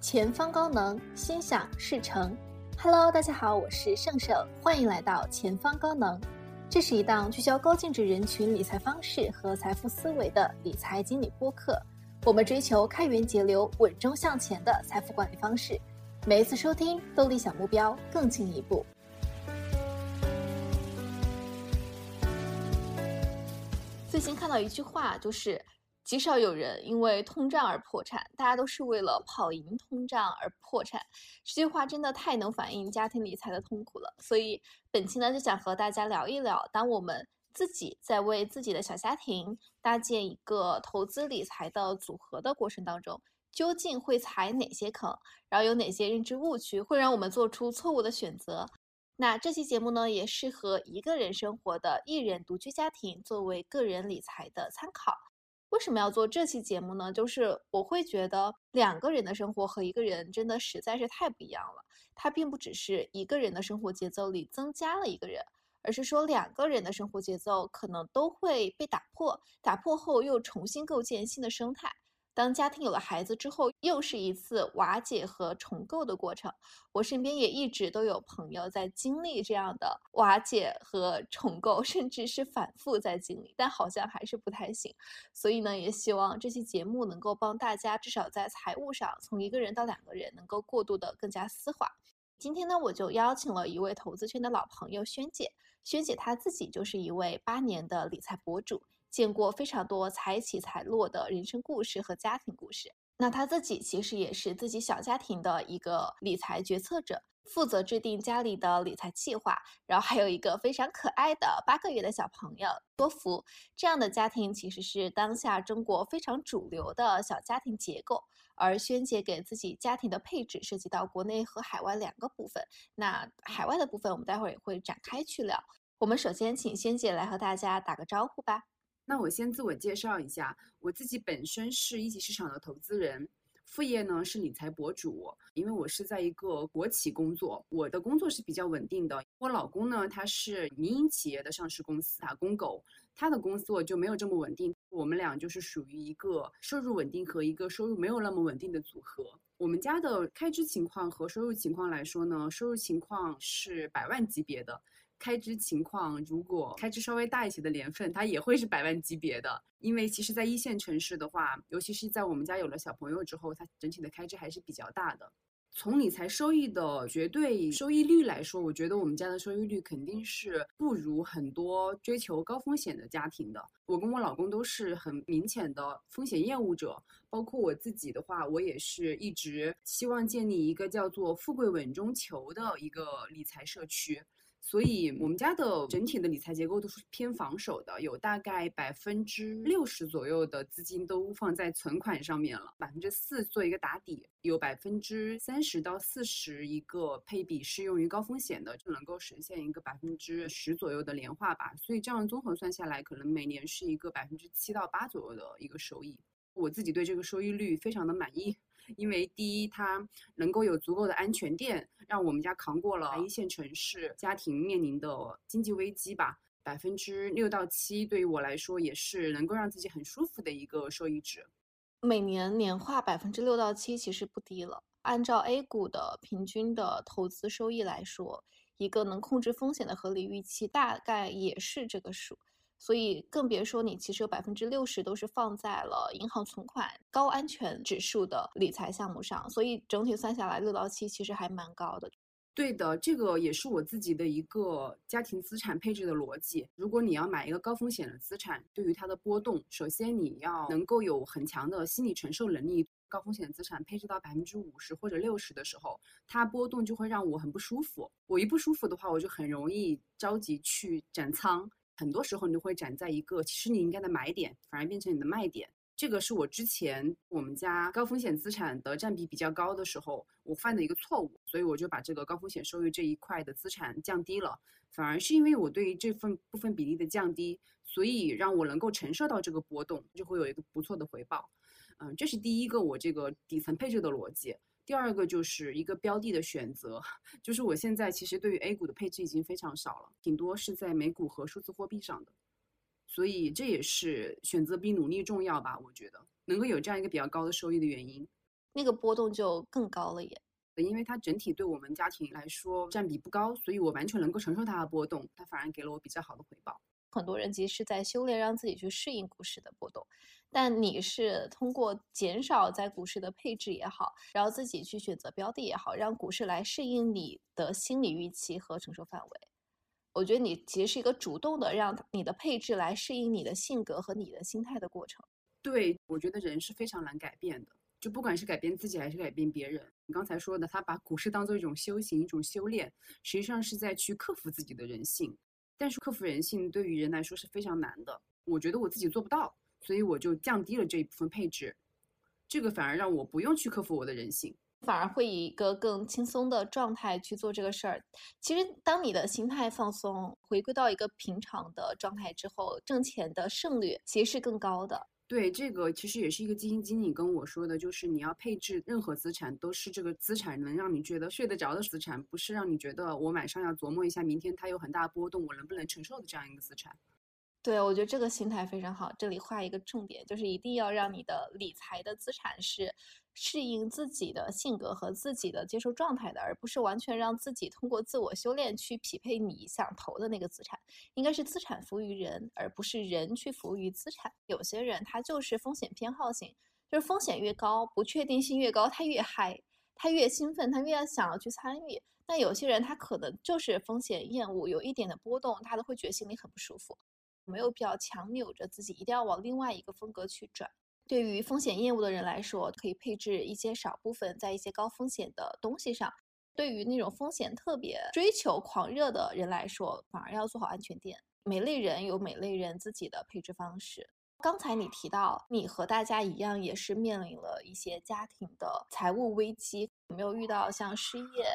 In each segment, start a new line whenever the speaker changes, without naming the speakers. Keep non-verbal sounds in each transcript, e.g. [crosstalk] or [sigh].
前方高能，心想事成。Hello，大家好，我是盛盛，欢迎来到前方高能。这是一档聚焦高净值人群理财方式和财富思维的理财经理播客。我们追求开源节流、稳中向前的财富管理方式。每一次收听都离小目标更近一步。最近看到一句话，就是极少有人因为通胀而破产，大家都是为了跑赢通胀而破产。这句话真的太能反映家庭理财的痛苦了。所以本期呢，就想和大家聊一聊，当我们自己在为自己的小家庭搭建一个投资理财的组合的过程当中。究竟会踩哪些坑？然后有哪些认知误区会让我们做出错误的选择？那这期节目呢，也适合一个人生活的艺人独居家庭作为个人理财的参考。为什么要做这期节目呢？就是我会觉得两个人的生活和一个人真的实在是太不一样了。它并不只是一个人的生活节奏里增加了一个人，而是说两个人的生活节奏可能都会被打破，打破后又重新构建新的生态。当家庭有了孩子之后，又是一次瓦解和重构的过程。我身边也一直都有朋友在经历这样的瓦解和重构，甚至是反复在经历，但好像还是不太行。所以呢，也希望这期节目能够帮大家，至少在财务上，从一个人到两个人，能够过渡的更加丝滑。今天呢，我就邀请了一位投资圈的老朋友萱姐，萱姐她自己就是一位八年的理财博主。见过非常多财起财落的人生故事和家庭故事。那他自己其实也是自己小家庭的一个理财决策者，负责制定家里的理财计划。然后还有一个非常可爱的八个月的小朋友多福。这样的家庭其实是当下中国非常主流的小家庭结构。而萱姐给自己家庭的配置涉及到国内和海外两个部分。那海外的部分我们待会儿也会展开去聊。我们首先请萱姐来和大家打个招呼吧。
那我先自我介绍一下，我自己本身是一级市场的投资人，副业呢是理财博主。因为我是在一个国企工作，我的工作是比较稳定的。我老公呢，他是民营企业的上市公司打工狗，他的工作就没有这么稳定。我们俩就是属于一个收入稳定和一个收入没有那么稳定的组合。我们家的开支情况和收入情况来说呢，收入情况是百万级别的。开支情况，如果开支稍微大一些的年份，它也会是百万级别的。因为其实，在一线城市的话，尤其是在我们家有了小朋友之后，它整体的开支还是比较大的。从理财收益的绝对收益率来说，我觉得我们家的收益率肯定是不如很多追求高风险的家庭的。我跟我老公都是很明显的风险厌恶者，包括我自己的话，我也是一直希望建立一个叫做“富贵稳中求”的一个理财社区。所以，我们家的整体的理财结构都是偏防守的，有大概百分之六十左右的资金都放在存款上面了，百分之四做一个打底，有百分之三十到四十一个配比适用于高风险的，就能够实现一个百分之十左右的年化吧。所以这样综合算下来，可能每年是一个百分之七到八左右的一个收益。我自己对这个收益率非常的满意。因为第一，它能够有足够的安全垫，让我们家扛过了一线城市家庭面临的经济危机吧。百分之六到七，对于我来说也是能够让自己很舒服的一个收益值。
每年年化百分之六到七，其实不低了。按照 A 股的平均的投资收益来说，一个能控制风险的合理预期，大概也是这个数。所以更别说你其实有百分之六十都是放在了银行存款高安全指数的理财项目上，所以整体算下来六到七其实还蛮高的。
对的，这个也是我自己的一个家庭资产配置的逻辑。如果你要买一个高风险的资产，对于它的波动，首先你要能够有很强的心理承受能力。高风险资产配置到百分之五十或者六十的时候，它波动就会让我很不舒服。我一不舒服的话，我就很容易着急去斩仓。很多时候你就会站在一个其实你应该的买点，反而变成你的卖点。这个是我之前我们家高风险资产的占比比较高的时候，我犯的一个错误。所以我就把这个高风险收益这一块的资产降低了。反而是因为我对于这份部分比例的降低，所以让我能够承受到这个波动，就会有一个不错的回报。嗯，这是第一个我这个底层配置的逻辑。第二个就是一个标的的选择，[laughs] 就是我现在其实对于 A 股的配置已经非常少了，顶多是在美股和数字货币上的，所以这也是选择比努力重要吧？我觉得能够有这样一个比较高的收益的原因。
那个波动就更高了耶。
因为它整体对我们家庭来说占比不高，所以我完全能够承受它的波动，它反而给了我比较好的回报。
很多人其实是在修炼，让自己去适应股市的波动，但你是通过减少在股市的配置也好，然后自己去选择标的也好，让股市来适应你的心理预期和承受范围。我觉得你其实是一个主动的，让你的配置来适应你的性格和你的心态的过程。
对，我觉得人是非常难改变的，就不管是改变自己还是改变别人。你刚才说的，他把股市当做一种修行、一种修炼，实际上是在去克服自己的人性。但是克服人性对于人来说是非常难的，我觉得我自己做不到，所以我就降低了这一部分配置，这个反而让我不用去克服我的人性，
反而会以一个更轻松的状态去做这个事儿。其实，当你的心态放松，回归到一个平常的状态之后，挣钱的胜率其实是更高的。
对，这个其实也是一个基金经理跟我说的，就是你要配置任何资产，都是这个资产能让你觉得睡得着的资产，不是让你觉得我晚上要琢磨一下明天它有很大波动，我能不能承受的这样一个资产。
对，我觉得这个心态非常好。这里画一个重点，就是一定要让你的理财的资产是适应自己的性格和自己的接受状态的，而不是完全让自己通过自我修炼去匹配你想投的那个资产。应该是资产服务于人，而不是人去服务于资产。有些人他就是风险偏好型，就是风险越高，不确定性越高，他越嗨，他越兴奋，他越想要去参与。那有些人他可能就是风险厌恶，有一点的波动，他都会觉得心里很不舒服。没有必要强扭着自己，一定要往另外一个风格去转。对于风险厌恶的人来说，可以配置一些少部分在一些高风险的东西上；对于那种风险特别追求狂热的人来说，反而要做好安全垫。每类人有每类人自己的配置方式。刚才你提到，你和大家一样，也是面临了一些家庭的财务危机，有没有遇到像失业？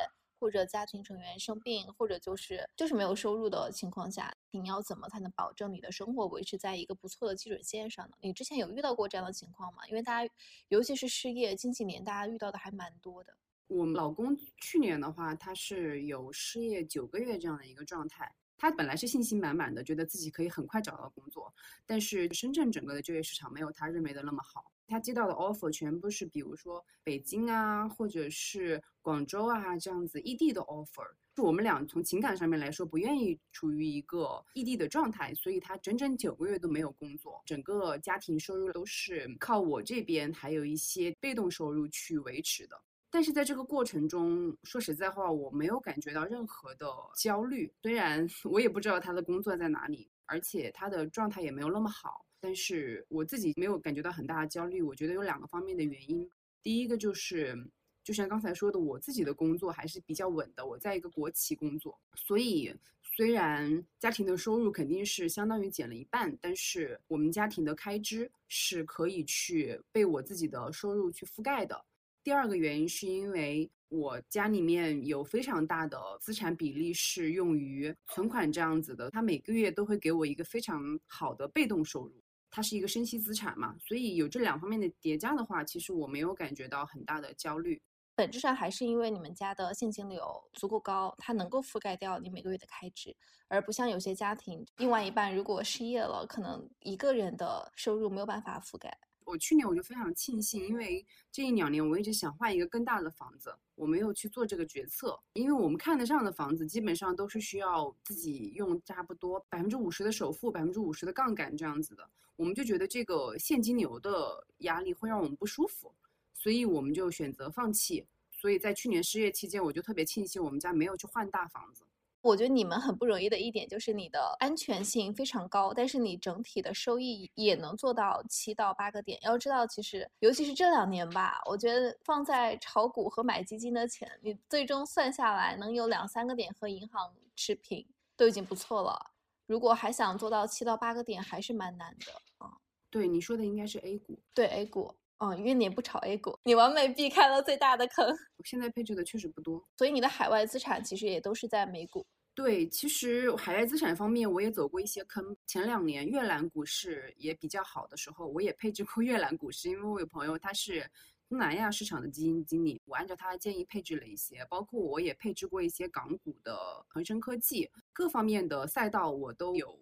或者家庭成员生病，或者就是就是没有收入的情况下，你要怎么才能保证你的生活维持在一个不错的基准线上呢？你之前有遇到过这样的情况吗？因为大家，尤其是失业近几年，大家遇到的还蛮多的。
我老公去年的话，他是有失业九个月这样的一个状态。他本来是信心满满的，觉得自己可以很快找到工作，但是深圳整个的就业市场没有他认为的那么好。他接到的 offer 全部是，比如说北京啊，或者是广州啊这样子异地的 offer。就我们俩从情感上面来说，不愿意处于一个异地的状态，所以他整整九个月都没有工作，整个家庭收入都是靠我这边还有一些被动收入去维持的。但是在这个过程中，说实在话，我没有感觉到任何的焦虑。虽然 [laughs] 我也不知道他的工作在哪里，而且他的状态也没有那么好，但是我自己没有感觉到很大的焦虑。我觉得有两个方面的原因。第一个就是，就像刚才说的，我自己的工作还是比较稳的，我在一个国企工作，所以虽然家庭的收入肯定是相当于减了一半，但是我们家庭的开支是可以去被我自己的收入去覆盖的。第二个原因是因为我家里面有非常大的资产比例是用于存款这样子的，它每个月都会给我一个非常好的被动收入，它是一个生息资产嘛，所以有这两方面的叠加的话，其实我没有感觉到很大的焦虑。
本质上还是因为你们家的现金流足够高，它能够覆盖掉你每个月的开支，而不像有些家庭，另外一半如果失业了，可能一个人的收入没有办法覆盖。
我去年我就非常庆幸，因为这一两年我一直想换一个更大的房子，我没有去做这个决策，因为我们看得上的房子基本上都是需要自己用差不多百分之五十的首付，百分之五十的杠杆这样子的，我们就觉得这个现金流的压力会让我们不舒服，所以我们就选择放弃。所以在去年失业期间，我就特别庆幸我们家没有去换大房子。
我觉得你们很不容易的一点就是你的安全性非常高，但是你整体的收益也能做到七到八个点。要知道，其实尤其是这两年吧，我觉得放在炒股和买基金的钱，你最终算下来能有两三个点和银行持平，都已经不错了。如果还想做到七到八个点，还是蛮难的啊。
对，你说的应该是 A 股。
对 A 股。嗯，因为你不炒 A 股，你完美避开了最大的坑。
我现在配置的确实不多，
所以你的海外资产其实也都是在美股。
对，其实海外资产方面我也走过一些坑。前两年越南股市也比较好的时候，我也配置过越南股市，因为我有朋友他是东南亚市场的基金经理，我按照他的建议配置了一些，包括我也配置过一些港股的恒生科技，各方面的赛道我都有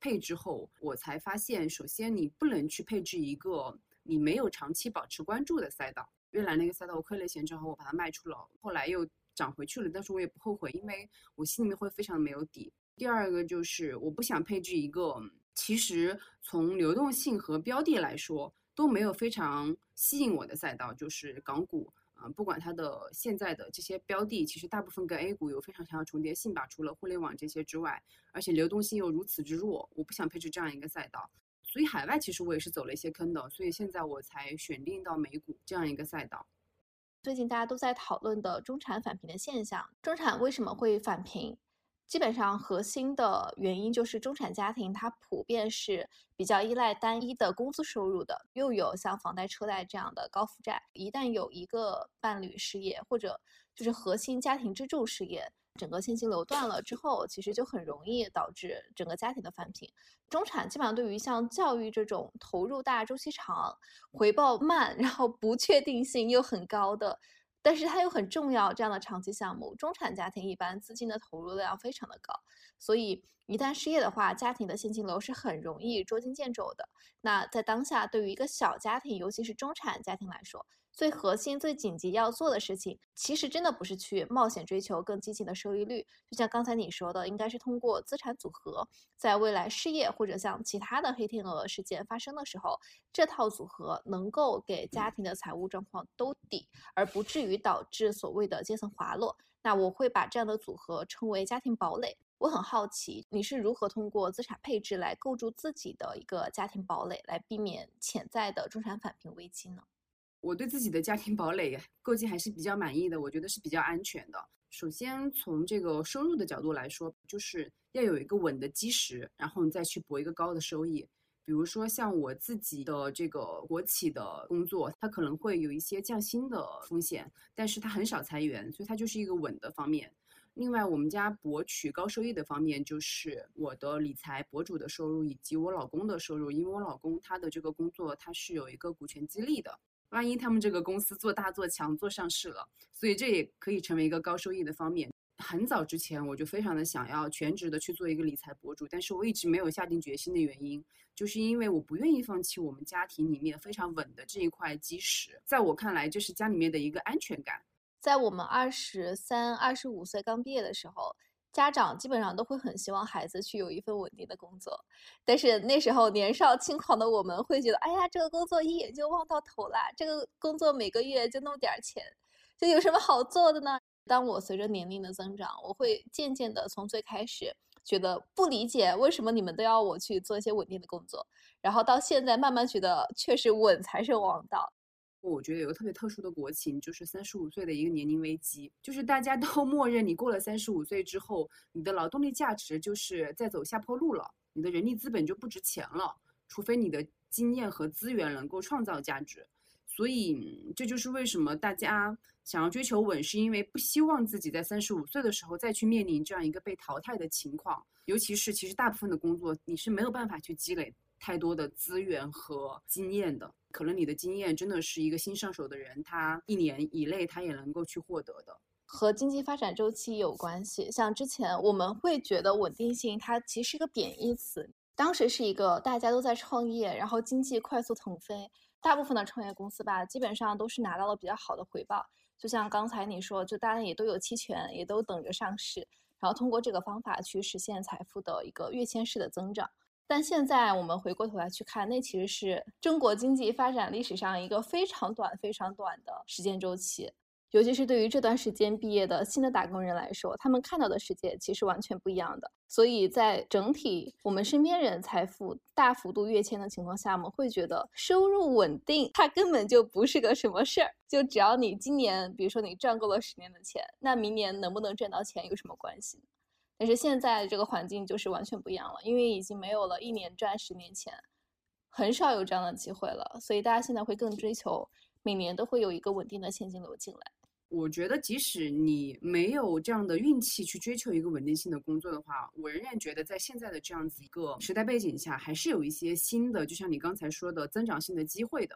配置后，我才发现，首先你不能去配置一个。你没有长期保持关注的赛道，越南那个赛道我亏了钱之后，我把它卖出了，后来又涨回去了，但是我也不后悔，因为我心里面会非常没有底。第二个就是我不想配置一个，其实从流动性和标的来说都没有非常吸引我的赛道，就是港股。啊，不管它的现在的这些标的，其实大部分跟 A 股有非常强的重叠性吧，除了互联网这些之外，而且流动性又如此之弱，我不想配置这样一个赛道。所以海外其实我也是走了一些坑的，所以现在我才选定到美股这样一个赛道。
最近大家都在讨论的中产返贫的现象，中产为什么会返贫？基本上核心的原因就是中产家庭它普遍是比较依赖单一的工资收入的，又有像房贷车贷这样的高负债。一旦有一个伴侣失业，或者就是核心家庭支柱失业，整个现金流断了之后，其实就很容易导致整个家庭的翻贫。中产基本上对于像教育这种投入大、周期长、回报慢，然后不确定性又很高的。但是它又很重要，这样的长期项目，中产家庭一般资金的投入量非常的高，所以一旦失业的话，家庭的现金流是很容易捉襟见肘的。那在当下，对于一个小家庭，尤其是中产家庭来说，最核心、最紧急要做的事情，其实真的不是去冒险追求更激进的收益率。就像刚才你说的，应该是通过资产组合，在未来失业或者像其他的黑天鹅事件发生的时候，这套组合能够给家庭的财务状况兜底，而不至于导致所谓的阶层滑落。那我会把这样的组合称为家庭堡垒。我很好奇，你是如何通过资产配置来构筑自己的一个家庭堡垒，来避免潜在的中产返贫危机呢？
我对自己的家庭堡垒构建还是比较满意的，我觉得是比较安全的。首先从这个收入的角度来说，就是要有一个稳的基石，然后你再去博一个高的收益。比如说像我自己的这个国企的工作，它可能会有一些降薪的风险，但是它很少裁员，所以它就是一个稳的方面。另外，我们家博取高收益的方面，就是我的理财博主的收入以及我老公的收入，因为我老公他的这个工作他是有一个股权激励的。万一他们这个公司做大做强做上市了，所以这也可以成为一个高收益的方面。很早之前我就非常的想要全职的去做一个理财博主，但是我一直没有下定决心的原因，就是因为我不愿意放弃我们家庭里面非常稳的这一块基石。在我看来，这是家里面的一个安全感。
在我们二十三、二十五岁刚毕业的时候。家长基本上都会很希望孩子去有一份稳定的工作，但是那时候年少轻狂的我们会觉得，哎呀，这个工作一眼就望到头了，这个工作每个月就那么点钱，就有什么好做的呢？当我随着年龄的增长，我会渐渐的从最开始觉得不理解为什么你们都要我去做一些稳定的工作，然后到现在慢慢觉得确实稳才是王道。
我觉得有个特别特殊的国情，就是三十五岁的一个年龄危机，就是大家 [laughs] 都默认你过了三十五岁之后，你的劳动力价值就是在走下坡路了，你的人力资本就不值钱了，除非你的经验和资源能够创造价值。所以这就是为什么大家想要追求稳，是因为不希望自己在三十五岁的时候再去面临这样一个被淘汰的情况。尤其是其实大部分的工作你是没有办法去积累太多的资源和经验的。可能你的经验真的是一个新上手的人，他一年以内他也能够去获得的，
和经济发展周期有关系。像之前我们会觉得稳定性它其实是一个贬义词，当时是一个大家都在创业，然后经济快速腾飞，大部分的创业公司吧，基本上都是拿到了比较好的回报。就像刚才你说，就大家也都有期权，也都等着上市，然后通过这个方法去实现财富的一个跃迁式的增长。但现在我们回过头来去看，那其实是中国经济发展历史上一个非常短、非常短的时间周期。尤其是对于这段时间毕业的新的打工人来说，他们看到的世界其实完全不一样的。所以在整体我们身边人财富大幅度跃迁的情况下，我们会觉得收入稳定它根本就不是个什么事儿。就只要你今年，比如说你赚够了十年的钱，那明年能不能赚到钱有什么关系？但是现在这个环境就是完全不一样了，因为已经没有了一年赚十年钱，很少有这样的机会了，所以大家现在会更追求每年都会有一个稳定的现金流进来。
我觉得即使你没有这样的运气去追求一个稳定性的工作的话，我仍然觉得在现在的这样子一个时代背景下，还是有一些新的，就像你刚才说的增长性的机会的。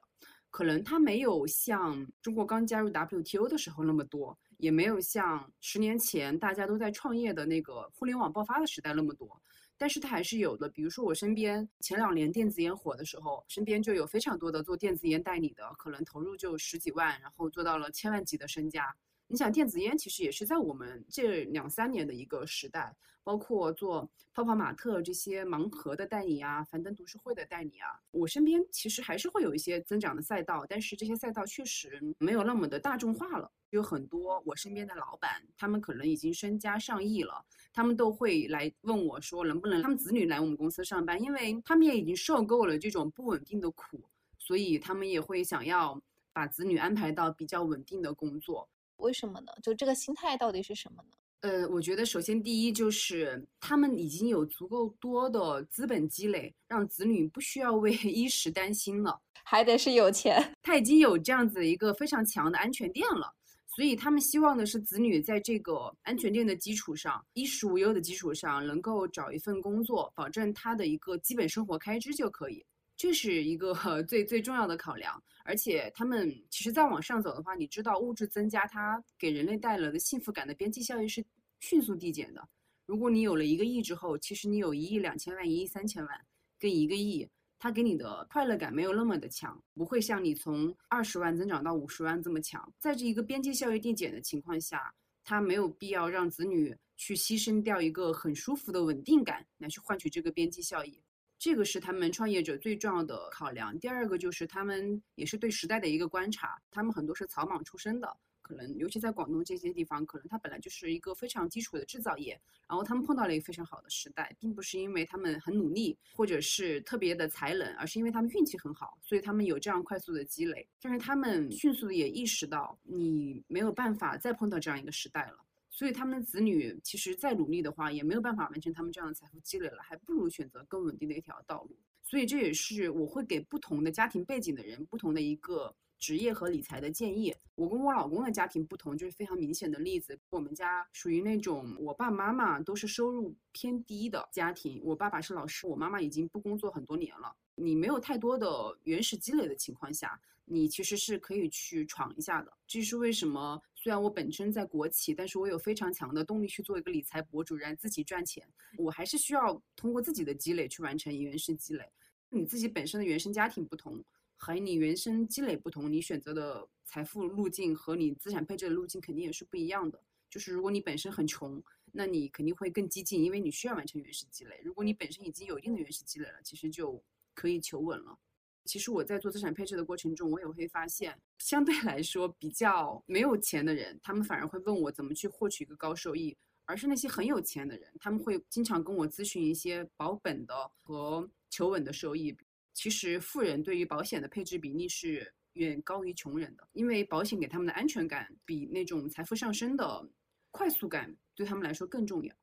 可能它没有像中国刚加入 WTO 的时候那么多，也没有像十年前大家都在创业的那个互联网爆发的时代那么多。但是它还是有的。比如说我身边前两年电子烟火的时候，身边就有非常多的做电子烟代理的，可能投入就十几万，然后做到了千万级的身家。你想，电子烟其实也是在我们这两三年的一个时代，包括做泡泡玛特这些盲盒的代理啊，樊登读书会的代理啊，我身边其实还是会有一些增长的赛道，但是这些赛道确实没有那么的大众化了。有很多我身边的老板，他们可能已经身家上亿了，他们都会来问我说，能不能他们子女来我们公司上班，因为他们也已经受够了这种不稳定的苦，所以他们也会想要把子女安排到比较稳定的工作。
为什么呢？就这个心态到底是什么呢？
呃，我觉得首先第一就是他们已经有足够多的资本积累，让子女不需要为 [laughs] 衣食担心了，
还得是有钱。[laughs]
他已经有这样子一个非常强的安全垫了，所以他们希望的是子女在这个安全垫的基础上，衣食无忧的基础上，能够找一份工作，保证他的一个基本生活开支就可以。这是一个 [laughs] 最最重要的考量，而且他们其实再往上走的话，你知道物质增加它给人类带来的幸福感的边际效益是迅速递减的。如果你有了一个亿之后，其实你有一亿两千万、一亿三千万跟一个亿，它给你的快乐感没有那么的强，不会像你从二十万增长到五十万这么强。在这一个边际效益递减的情况下，他没有必要让子女去牺牲掉一个很舒服的稳定感来去换取这个边际效益。这个是他们创业者最重要的考量。第二个就是他们也是对时代的一个观察。他们很多是草莽出身的，可能尤其在广东这些地方，可能它本来就是一个非常基础的制造业。然后他们碰到了一个非常好的时代，并不是因为他们很努力或者是特别的才能，而是因为他们运气很好，所以他们有这样快速的积累。但是他们迅速的也意识到，你没有办法再碰到这样一个时代了。所以他们的子女其实再努力的话，也没有办法完成他们这样的财富积累了，还不如选择更稳定的一条道路。所以这也是我会给不同的家庭背景的人不同的一个职业和理财的建议。我跟我老公的家庭不同，就是非常明显的例子。我们家属于那种我爸妈妈都是收入偏低的家庭，我爸爸是老师，我妈妈已经不工作很多年了。你没有太多的原始积累的情况下，你其实是可以去闯一下的。这是为什么？虽然我本身在国企，但是我有非常强的动力去做一个理财博主，让自己赚钱。我还是需要通过自己的积累去完成原始积累。你自己本身的原生家庭不同，和你原生积累不同，你选择的财富路径和你资产配置的路径肯定也是不一样的。就是如果你本身很穷，那你肯定会更激进，因为你需要完成原始积累。如果你本身已经有一定的原始积累了，其实就可以求稳了。其实我在做资产配置的过程中，我也会发现，相对来说比较没有钱的人，他们反而会问我怎么去获取一个高收益，而是那些很有钱的人，他们会经常跟我咨询一些保本的和求稳的收益。其实富人对于保险的配置比例是远高于穷人的，因为保险给他们的安全感比那种财富上升的快速感对他们来说更重要。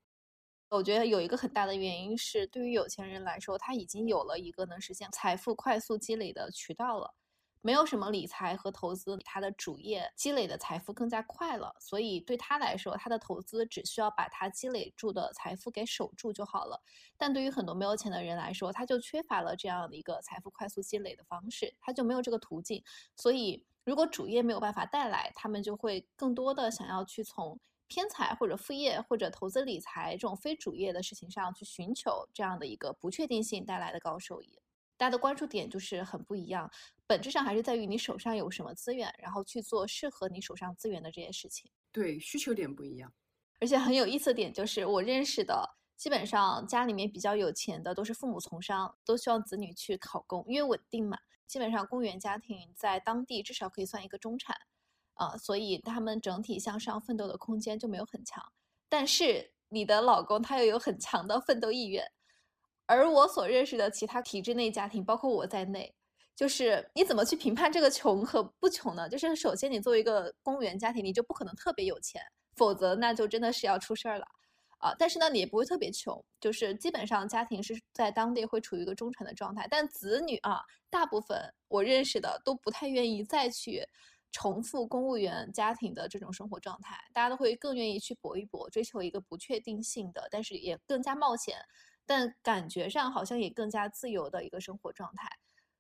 我觉得有一个很大的原因是，对于有钱人来说，他已经有了一个能实现财富快速积累的渠道了，没有什么理财和投资，他的主业积累的财富更加快了，所以对他来说，他的投资只需要把他积累住的财富给守住就好了。但对于很多没有钱的人来说，他就缺乏了这样的一个财富快速积累的方式，他就没有这个途径。所以，如果主业没有办法带来，他们就会更多的想要去从。偏财或者副业或者投资理财这种非主业的事情上去寻求这样的一个不确定性带来的高收益，大家的关注点就是很不一样，本质上还是在于你手上有什么资源，然后去做适合你手上资源的这些事情。
对，需求点不一样。
而且很有意思的点就是，我认识的基本上家里面比较有钱的都是父母从商，都希望子女去考公，因为稳定嘛。基本上公务员家庭在当地至少可以算一个中产。啊，所以他们整体向上奋斗的空间就没有很强，但是你的老公他又有很强的奋斗意愿，而我所认识的其他体制内家庭，包括我在内，就是你怎么去评判这个穷和不穷呢？就是首先你作为一个公务员家庭，你就不可能特别有钱，否则那就真的是要出事儿了啊。但是呢，你也不会特别穷，就是基本上家庭是在当地会处于一个中产的状态，但子女啊，大部分我认识的都不太愿意再去。重复公务员家庭的这种生活状态，大家都会更愿意去搏一搏，追求一个不确定性的，但是也更加冒险，但感觉上好像也更加自由的一个生活状态。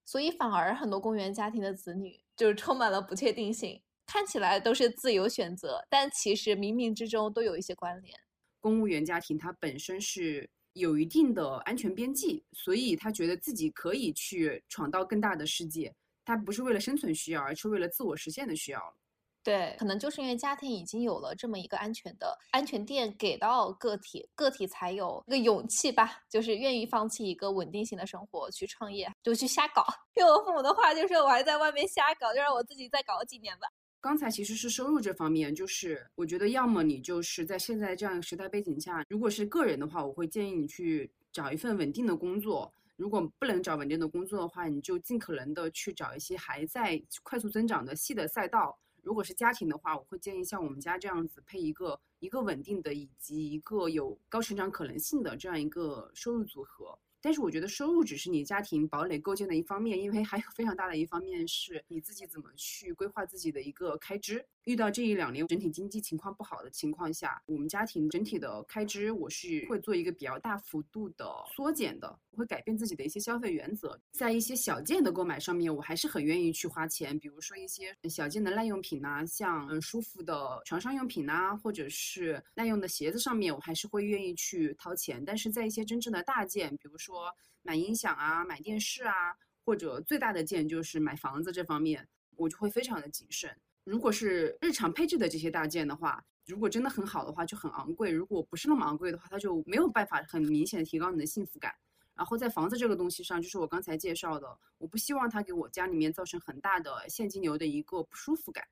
所以反而很多公务员家庭的子女就是充满了不确定性，看起来都是自由选择，但其实冥冥之中都有一些关联。
公务员家庭它本身是有一定的安全边际，所以他觉得自己可以去闯到更大的世界。他不是为了生存需要，而是为了自我实现的需要了。
对，可能就是因为家庭已经有了这么一个安全的安全垫给到个体，个体才有一个勇气吧，就是愿意放弃一个稳定性的生活去创业，就去瞎搞。[laughs] 用我父母的话，就是我还在外面瞎搞，就让我自己再搞几年吧。
刚才其实是收入这方面，就是我觉得要么你就是在现在这样一个时代背景下，如果是个人的话，我会建议你去找一份稳定的工作。如果不能找稳定的工作的话，你就尽可能的去找一些还在快速增长的细的赛道。如果是家庭的话，我会建议像我们家这样子配一个一个稳定的以及一个有高成长可能性的这样一个收入组合。但是我觉得收入只是你家庭堡垒构建的一方面，因为还有非常大的一方面是你自己怎么去规划自己的一个开支。遇到这一两年整体经济情况不好的情况下，我们家庭整体的开支我是会做一个比较大幅度的缩减的，会改变自己的一些消费原则，在一些小件的购买上面，我还是很愿意去花钱，比如说一些小件的耐用品呐，像嗯舒服的床上用品呐，或者是耐用的鞋子上面，我还是会愿意去掏钱。但是在一些真正的大件，比如说说买音响啊、买电视啊，或者最大的件就是买房子这方面，我就会非常的谨慎。如果是日常配置的这些大件的话，如果真的很好的话，就很昂贵；如果不是那么昂贵的话，它就没有办法很明显的提高你的幸福感。然后在房子这个东西上，就是我刚才介绍的，我不希望它给我家里面造成很大的现金流的一个不舒服感。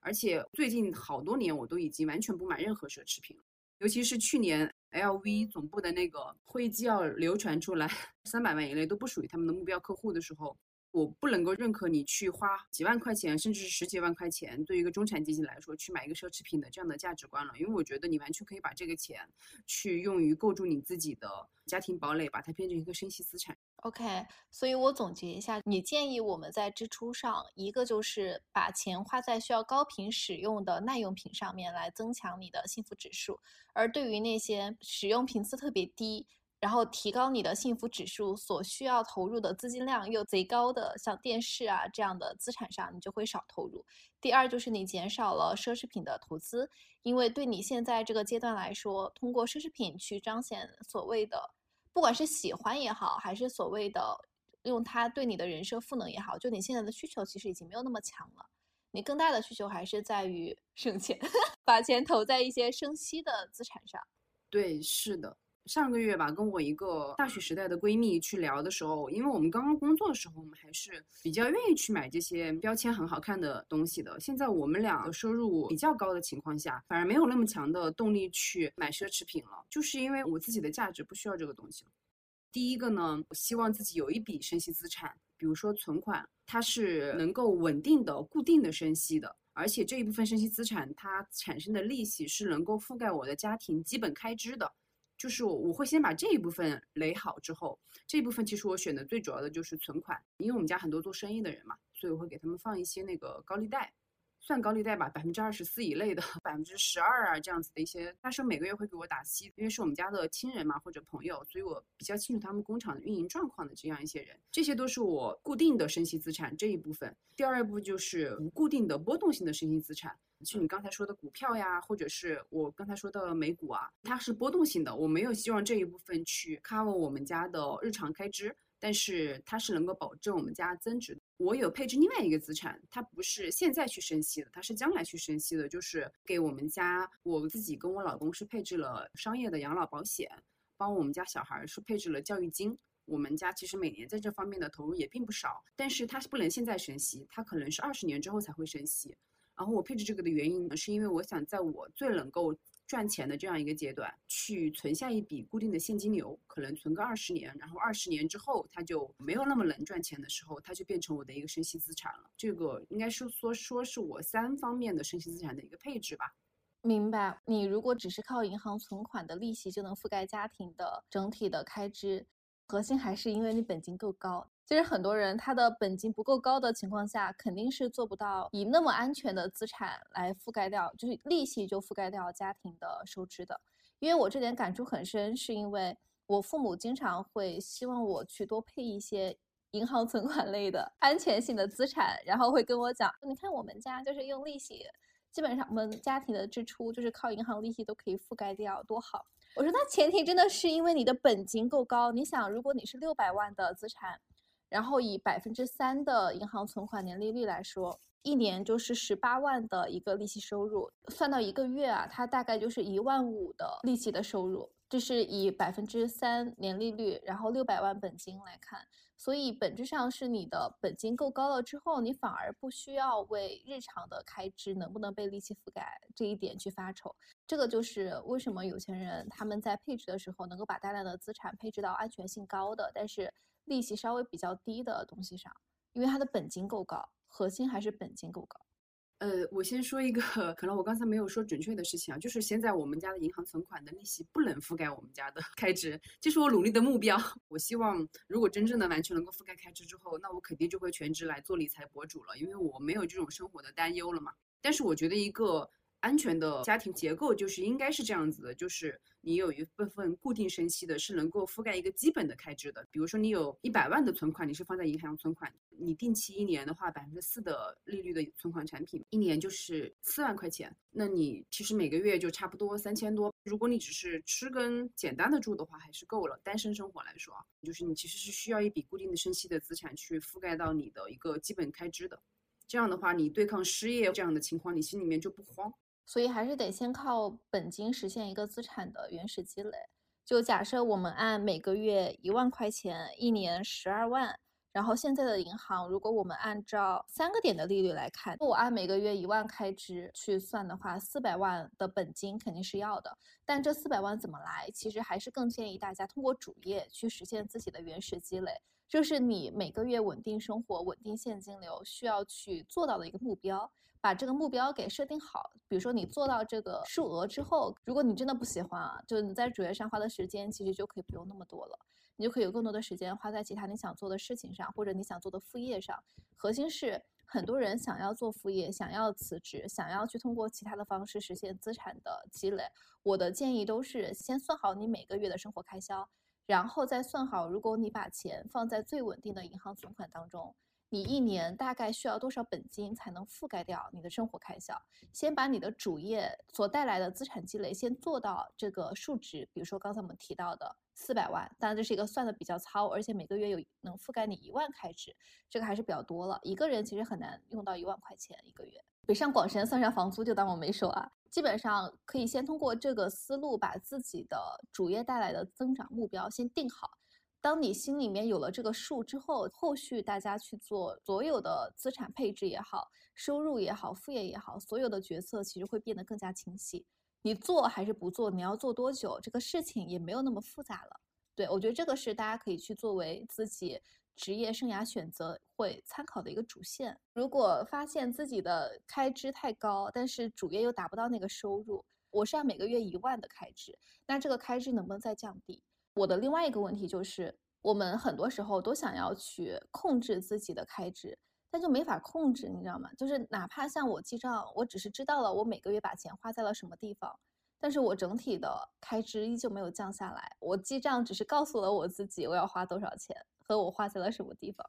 而且最近好多年，我都已经完全不买任何奢侈品了，尤其是去年 LV 总部的那个会议纪要流传出来，三百万以内都不属于他们的目标客户的时候。我不能够认可你去花几万块钱，甚至是十几万块钱，对于一个中产阶级来说，去买一个奢侈品的这样的价值观了。因为我觉得你完全可以把这个钱去用于构筑你自己的家庭堡垒，把它变成一个生息资产。
OK，所以我总结一下，你建议我们在支出上，一个就是把钱花在需要高频使用的耐用品上面，来增强你的幸福指数；而对于那些使用频次特别低，然后提高你的幸福指数所需要投入的资金量又贼高的，像电视啊这样的资产上，你就会少投入。第二就是你减少了奢侈品的投资，因为对你现在这个阶段来说，通过奢侈品去彰显所谓的，不管是喜欢也好，还是所谓的用它对你的人设赋能也好，就你现在的需求其实已经没有那么强了，你更大的需求还是在于省钱，[laughs] 把钱投在一些生息的资产上。
对，是的。上个月吧，跟我一个大学时代的闺蜜去聊的时候，因为我们刚刚工作的时候，我们还是比较愿意去买这些标签很好看的东西的。现在我们俩的收入比较高的情况下，反而没有那么强的动力去买奢侈品了，就是因为我自己的价值不需要这个东西了。第一个呢，我希望自己有一笔生息资产，比如说存款，它是能够稳定的、固定的生息的，而且这一部分生息资产它产生的利息是能够覆盖我的家庭基本开支的。就是我我会先把这一部分垒好之后，这一部分其实我选的最主要的就是存款，因为我们家很多做生意的人嘛，所以我会给他们放一些那个高利贷，算高利贷吧，百分之二十四以内的，百分之十二啊这样子的一些，他说每个月会给我打息，因为是我们家的亲人嘛或者朋友，所以我比较清楚他们工厂的运营状况的这样一些人，这些都是我固定的生息资产这一部分。第二步就是不固定的波动性的生息资产。就你刚才说的股票呀，或者是我刚才说的美股啊，它是波动性的。我没有希望这一部分去 cover 我们家的日常开支，但是它是能够保证我们家增值。我有配置另外一个资产，它不是现在去升息的，它是将来去升息的，就是给我们家我自己跟我老公是配置了商业的养老保险，帮我们家小孩是配置了教育金。我们家其实每年在这方面的投入也并不少，但是它是不能现在升息，它可能是二十年之后才会升息。然后我配置这个的原因呢，是因为我想在我最能够赚钱的这样一个阶段，去存下一笔固定的现金流，可能存个二十年，然后二十年之后它就没有那么能赚钱的时候，它就变成我的一个生息资产了。这个应该是说说是我三方面的生息资产的一个配置吧。
明白。你如果只是靠银行存款的利息就能覆盖家庭的整体的开支，核心还是因为你本金够高。其实很多人他的本金不够高的情况下，肯定是做不到以那么安全的资产来覆盖掉，就是利息就覆盖掉家庭的收支的。因为我这点感触很深，是因为我父母经常会希望我去多配一些银行存款类的安全性的资产，然后会跟我讲，你看我们家就是用利息，基本上我们家庭的支出就是靠银行利息都可以覆盖掉，多好。我说那前提真的是因为你的本金够高。你想，如果你是六百万的资产，然后以百分之三的银行存款年利率来说，一年就是十八万的一个利息收入，算到一个月啊，它大概就是一万五的利息的收入。这是以百分之三年利率，然后六百万本金来看，所以本质上是你的本金够高了之后，你反而不需要为日常的开支能不能被利息覆盖这一点去发愁。这个就是为什么有钱人他们在配置的时候能够把大量的资产配置到安全性高的，但是利息稍微比较低的东西上，因为它的本金够高，核心还是本金够高。
呃，我先说一个，可能我刚才没有说准确的事情啊，就是现在我们家的银行存款的利息不能覆盖我们家的开支，这是我努力的目标。[laughs] 我希望如果真正的完全能够覆盖开支之后，那我肯定就会全职来做理财博主了，因为我没有这种生活的担忧了嘛。但是我觉得一个。安全的家庭结构就是应该是这样子的，就是你有一部分固定生息的，是能够覆盖一个基本的开支的。比如说你有一百万的存款，你是放在银行存款，你定期一年的话，百分之四的利率的存款产品，一年就是四万块钱，那你其实每个月就差不多三千多。如果你只是吃跟简单的住的话，还是够了。单身生活来说啊，就是你其实是需要一笔固定的生息的资产去覆盖到你的一个基本开支的。这样的话，你对抗失业这样的情况，你心里面就不慌。
所以还是得先靠本金实现一个资产的原始积累。就假设我们按每个月一万块钱，一年十二万，然后现在的银行，如果我们按照三个点的利率来看，我按每个月一万开支去算的话，四百万的本金肯定是要的。但这四百万怎么来？其实还是更建议大家通过主业去实现自己的原始积累，就是你每个月稳定生活、稳定现金流需要去做到的一个目标。把这个目标给设定好，比如说你做到这个数额之后，如果你真的不喜欢啊，就你在主页上花的时间其实就可以不用那么多了，你就可以有更多的时间花在其他你想做的事情上，或者你想做的副业上。核心是很多人想要做副业，想要辞职，想要去通过其他的方式实现资产的积累。我的建议都是先算好你每个月的生活开销，然后再算好如果你把钱放在最稳定的银行存款当中。你一年大概需要多少本金才能覆盖掉你的生活开销？先把你的主业所带来的资产积累先做到这个数值，比如说刚才我们提到的四百万，当然这是一个算的比较糙，而且每个月有能覆盖你一万开支，这个还是比较多了。一个人其实很难用到一万块钱一个月。北上广深算上房租就当我没说啊，基本上可以先通过这个思路把自己的主业带来的增长目标先定好。当你心里面有了这个数之后，后续大家去做所有的资产配置也好，收入也好，副业也好，所有的决策其实会变得更加清晰。你做还是不做，你要做多久，这个事情也没有那么复杂了。对我觉得这个是大家可以去作为自己职业生涯选择会参考的一个主线。如果发现自己的开支太高，但是主业又达不到那个收入，我是按每个月一万的开支，那这个开支能不能再降低？我的另外一个问题就是，我们很多时候都想要去控制自己的开支，但就没法控制，你知道吗？就是哪怕像我记账，我只是知道了我每个月把钱花在了什么地方，但是我整体的开支依旧没有降下来。我记账只是告诉了我自己我要花多少钱和我花在了什么地方，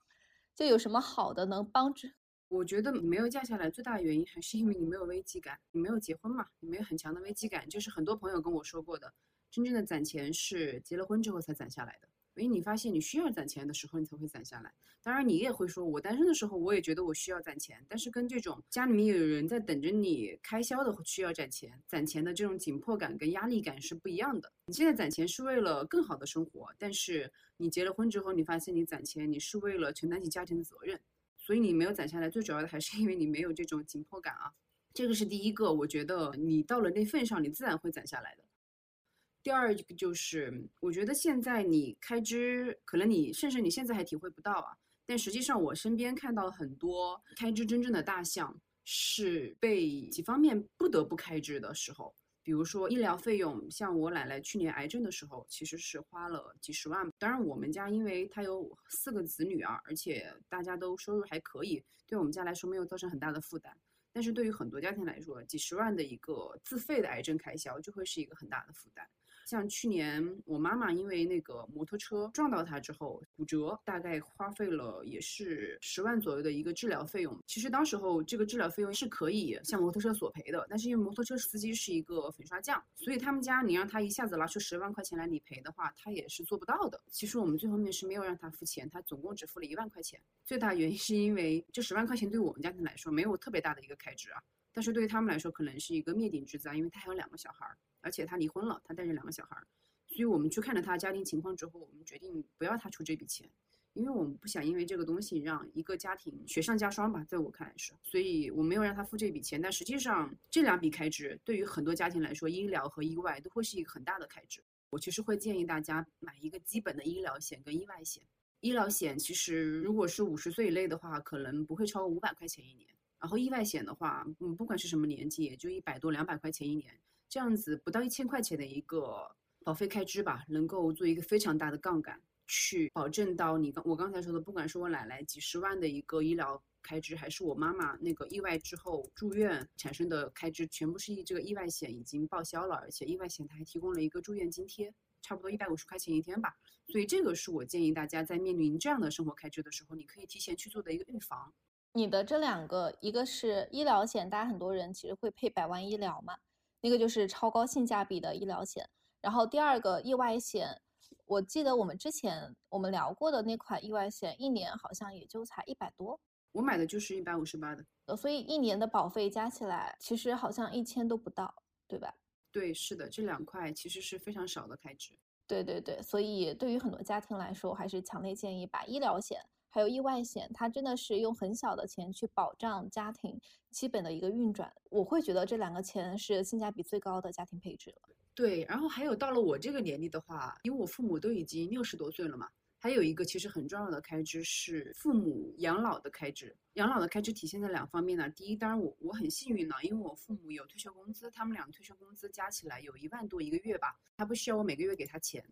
就有什么好的能帮助？
我觉得没有降下来最大的原因还是因为你没有危机感，你没有结婚嘛，你没有很强的危机感，就是很多朋友跟我说过的。真正的攒钱是结了婚之后才攒下来的，因为你发现你需要攒钱的时候，你才会攒下来。当然，你也会说，我单身的时候，我也觉得我需要攒钱，但是跟这种家里面有人在等着你开销的需要攒钱，攒钱的这种紧迫感跟压力感是不一样的。你现在攒钱是为了更好的生活，但是你结了婚之后，你发现你攒钱你是为了承担起家庭的责任，所以你没有攒下来，最主要的还是因为你没有这种紧迫感啊。这个是第一个，我觉得你到了那份上，你自然会攒下来的。第二个就是，我觉得现在你开支，可能你甚至你现在还体会不到啊。但实际上，我身边看到很多开支真正的大项，是被几方面不得不开支的时候。比如说医疗费用，像我奶奶去年癌症的时候，其实是花了几十万。当然，我们家因为她有四个子女啊，而且大家都收入还可以，对我们家来说没有造成很大的负担。但是对于很多家庭来说，几十万的一个自费的癌症开销，就会是一个很大的负担。像去年我妈妈因为那个摩托车撞到她之后骨折，大概花费了也是十万左右的一个治疗费用。其实当时候这个治疗费用是可以向摩托车索赔的，但是因为摩托车司机是一个粉刷匠，所以他们家你让他一下子拿出十万块钱来理赔的话，他也是做不到的。其实我们最后面是没有让他付钱，他总共只付了一万块钱。最大原因是因为这十万块钱对我们家庭来说没有特别大的一个开支啊。但是对于他们来说，可能是一个灭顶之灾，因为他还有两个小孩儿，而且他离婚了，他带着两个小孩儿，所以我们去看了他家庭情况之后，我们决定不要他出这笔钱，因为我们不想因为这个东西让一个家庭雪上加霜吧，在我看来是，所以我没有让他付这笔钱。但实际上这两笔开支对于很多家庭来说，医疗和意外都会是一个很大的开支。我其实会建议大家买一个基本的医疗险跟意外险。医疗险其实如果是五十岁以内的话，可能不会超过五百块钱一年。然后意外险的话，嗯，不管是什么年纪，也就一百多、两百块钱一年，这样子不到一千块钱的一个保费开支吧，能够做一个非常大的杠杆，去保证到你刚我刚才说的，不管是我奶奶几十万的一个医疗开支，还是我妈妈那个意外之后住院产生的开支，全部是以这个意外险已经报销了，而且意外险它还提供了一个住院津贴，差不多一百五十块钱一天吧。所以这个是我建议大家在面临这样的生活开支的时候，你可以提前去做的一个预防。
你的这两个，一个是医疗险，大家很多人其实会配百万医疗嘛，那个就是超高性价比的医疗险。然后第二个意外险，我记得我们之前我们聊过的那款意外险，一年好像也就才一百多。
我买的就是一百五十八的，
呃，所以一年的保费加起来，其实好像一千都不到，对吧？
对，是的，这两块其实是非常少的开支。
对对对，所以对于很多家庭来说，还是强烈建议把医疗险。还有意外险，它真的是用很小的钱去保障家庭基本的一个运转。我会觉得这两个钱是性价比最高的家庭配置了。
对，然后还有到了我这个年龄的话，因为我父母都已经六十多岁了嘛，还有一个其实很重要的开支是父母养老的开支。养老的开支体现在两方面呢。第一，当然我我很幸运呢，因为我父母有退休工资，他们俩退休工资加起来有一万多一个月吧，他不需要我每个月给他钱。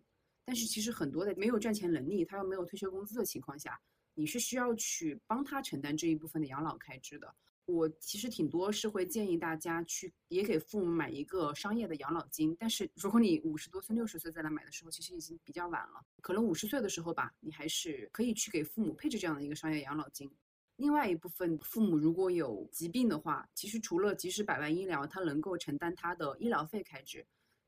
但是其实很多的没有赚钱能力，他又没有退休工资的情况下。你是需要去帮他承担这一部分的养老开支的。我其实挺多是会建议大家去也给父母买一个商业的养老金，但是如果你五十多岁、六十岁再来买的时候，其实已经比较晚了。可能五十岁的时候吧，你还是可以去给父母配置这样的一个商业养老金。另外一部分父母如果有疾病的话，其实除了即使百万医疗，他能够承担他的医疗费开支，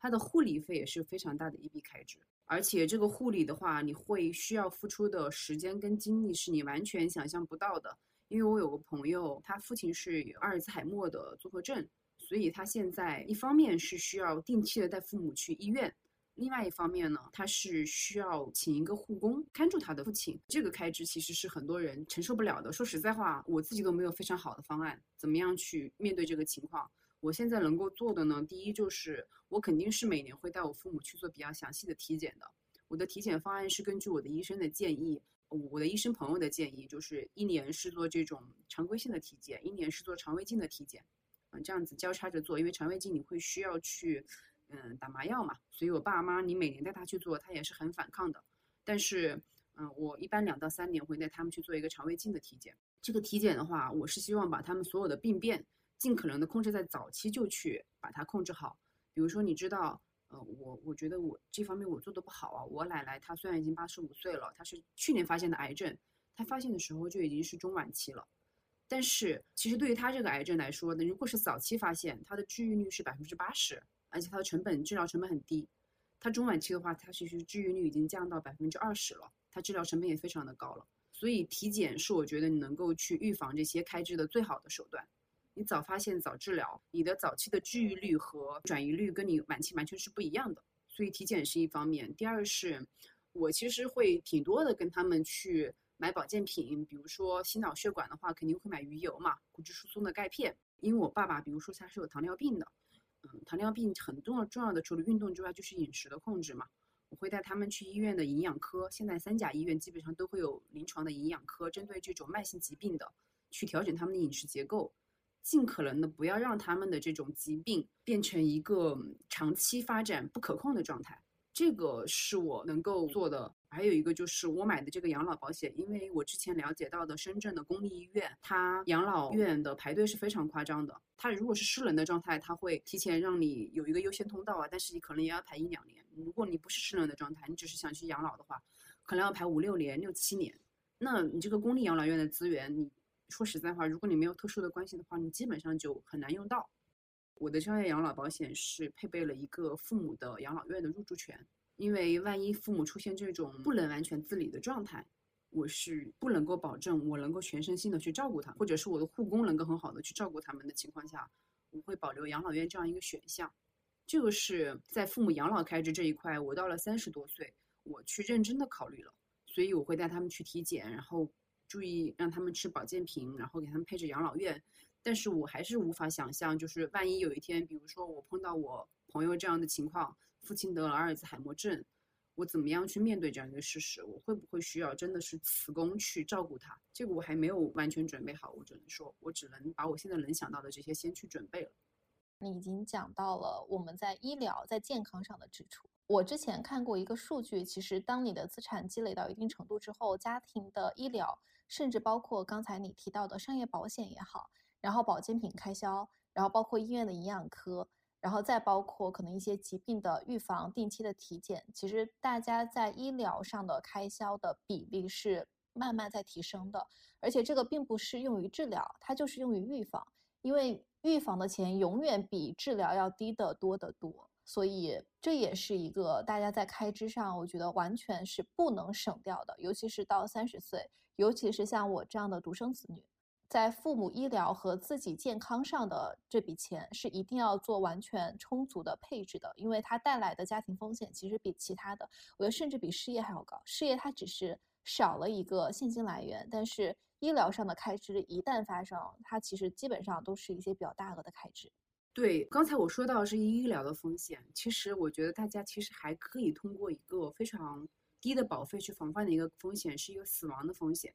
他的护理费也是非常大的一笔开支。而且这个护理的话，你会需要付出的时间跟精力是你完全想象不到的。因为我有个朋友，他父亲是阿尔兹海默的综合症，所以他现在一方面是需要定期的带父母去医院，另外一方面呢，他是需要请一个护工看住他的父亲。这个开支其实是很多人承受不了的。说实在话，我自己都没有非常好的方案，怎么样去面对这个情况。我现在能够做的呢，第一就是我肯定是每年会带我父母去做比较详细的体检的。我的体检方案是根据我的医生的建议，我的医生朋友的建议，就是一年是做这种常规性的体检，一年是做肠胃镜的体检，嗯，这样子交叉着做。因为肠胃镜你会需要去，嗯，打麻药嘛，所以我爸妈你每年带他去做，他也是很反抗的。但是，嗯，我一般两到三年会带他们去做一个肠胃镜的体检。这个体检的话，我是希望把他们所有的病变。尽可能的控制在早期就去把它控制好，比如说你知道，呃，我我觉得我这方面我做的不好啊。我奶奶她虽然已经八十五岁了，她是去年发现的癌症，她发现的时候就已经是中晚期了。但是其实对于她这个癌症来说呢，如果是早期发现，它的治愈率是百分之八十，而且它的成本治疗成本很低。它中晚期的话，它其实治愈率已经降到百分之二十了，它治疗成本也非常的高了。所以体检是我觉得你能够去预防这些开支的最好的手段。你早发现早治疗，你的早期的治愈率和转移率跟你晚期完全是不一样的。所以体检是一方面，第二是，我其实会挺多的跟他们去买保健品，比如说心脑血管的话，肯定会买鱼油嘛，骨质疏松的钙片。因为我爸爸，比如说他是有糖尿病的，嗯，糖尿病很重要重要的除了运动之外就是饮食的控制嘛。我会带他们去医院的营养科，现在三甲医院基本上都会有临床的营养科，针对这种慢性疾病的，去调整他们的饮食结构。尽可能的不要让他们的这种疾病变成一个长期发展不可控的状态，这个是我能够做的还有一个就是我买的这个养老保险，因为我之前了解到的深圳的公立医院，它养老院的排队是非常夸张的。它如果是失能的状态，它会提前让你有一个优先通道啊，但是你可能也要排一两年。如果你不是失能的状态，你只是想去养老的话，可能要排五六年、六七年。那你这个公立养老院的资源，你说实在话，如果你没有特殊的关系的话，你基本上就很难用到。我的商业养老保险是配备了一个父母的养老院的入住权。因为万一父母出现这种不能完全自理的状态，我是不能够保证我能够全身心的去照顾他，或者是我的护工能够很好的去照顾他们的情况下，我会保留养老院这样一个选项。这个是在父母养老开支这一块，我到了三十多岁，我去认真的考虑了，所以我会带他们去体检，然后注意让他们吃保健品，然后给他们配置养老院。但是我还是无法想象，就是万一有一天，比如说我碰到我朋友这样的情况。父亲得了阿尔兹海默症，我怎么样去面对这样一个事实？我会不会需要真的是辞工去照顾他？这个我还没有完全准备好，我只能说，我只能把我现在能想到的这些先去准备了。
你已经讲到了我们在医疗、在健康上的支出。我之前看过一个数据，其实当你的资产积累到一定程度之后，家庭的医疗，甚至包括刚才你提到的商业保险也好，然后保健品开销，然后包括医院的营养科。然后再包括可能一些疾病的预防、定期的体检，其实大家在医疗上的开销的比例是慢慢在提升的，而且这个并不是用于治疗，它就是用于预防，因为预防的钱永远比治疗要低得多得多，所以这也是一个大家在开支上，我觉得完全是不能省掉的，尤其是到三十岁，尤其是像我这样的独生子女。在父母医疗和自己健康上的这笔钱是一定要做完全充足的配置的，因为它带来的家庭风险其实比其他的，我觉得甚至比失业还要高。失业它只是少了一个现金来源，但是医疗上的开支一旦发生，它其实基本上都是一些比较大额的开支。
对，刚才我说到是医疗的风险，其实我觉得大家其实还可以通过一个非常低的保费去防范的一个风险，是一个死亡的风险，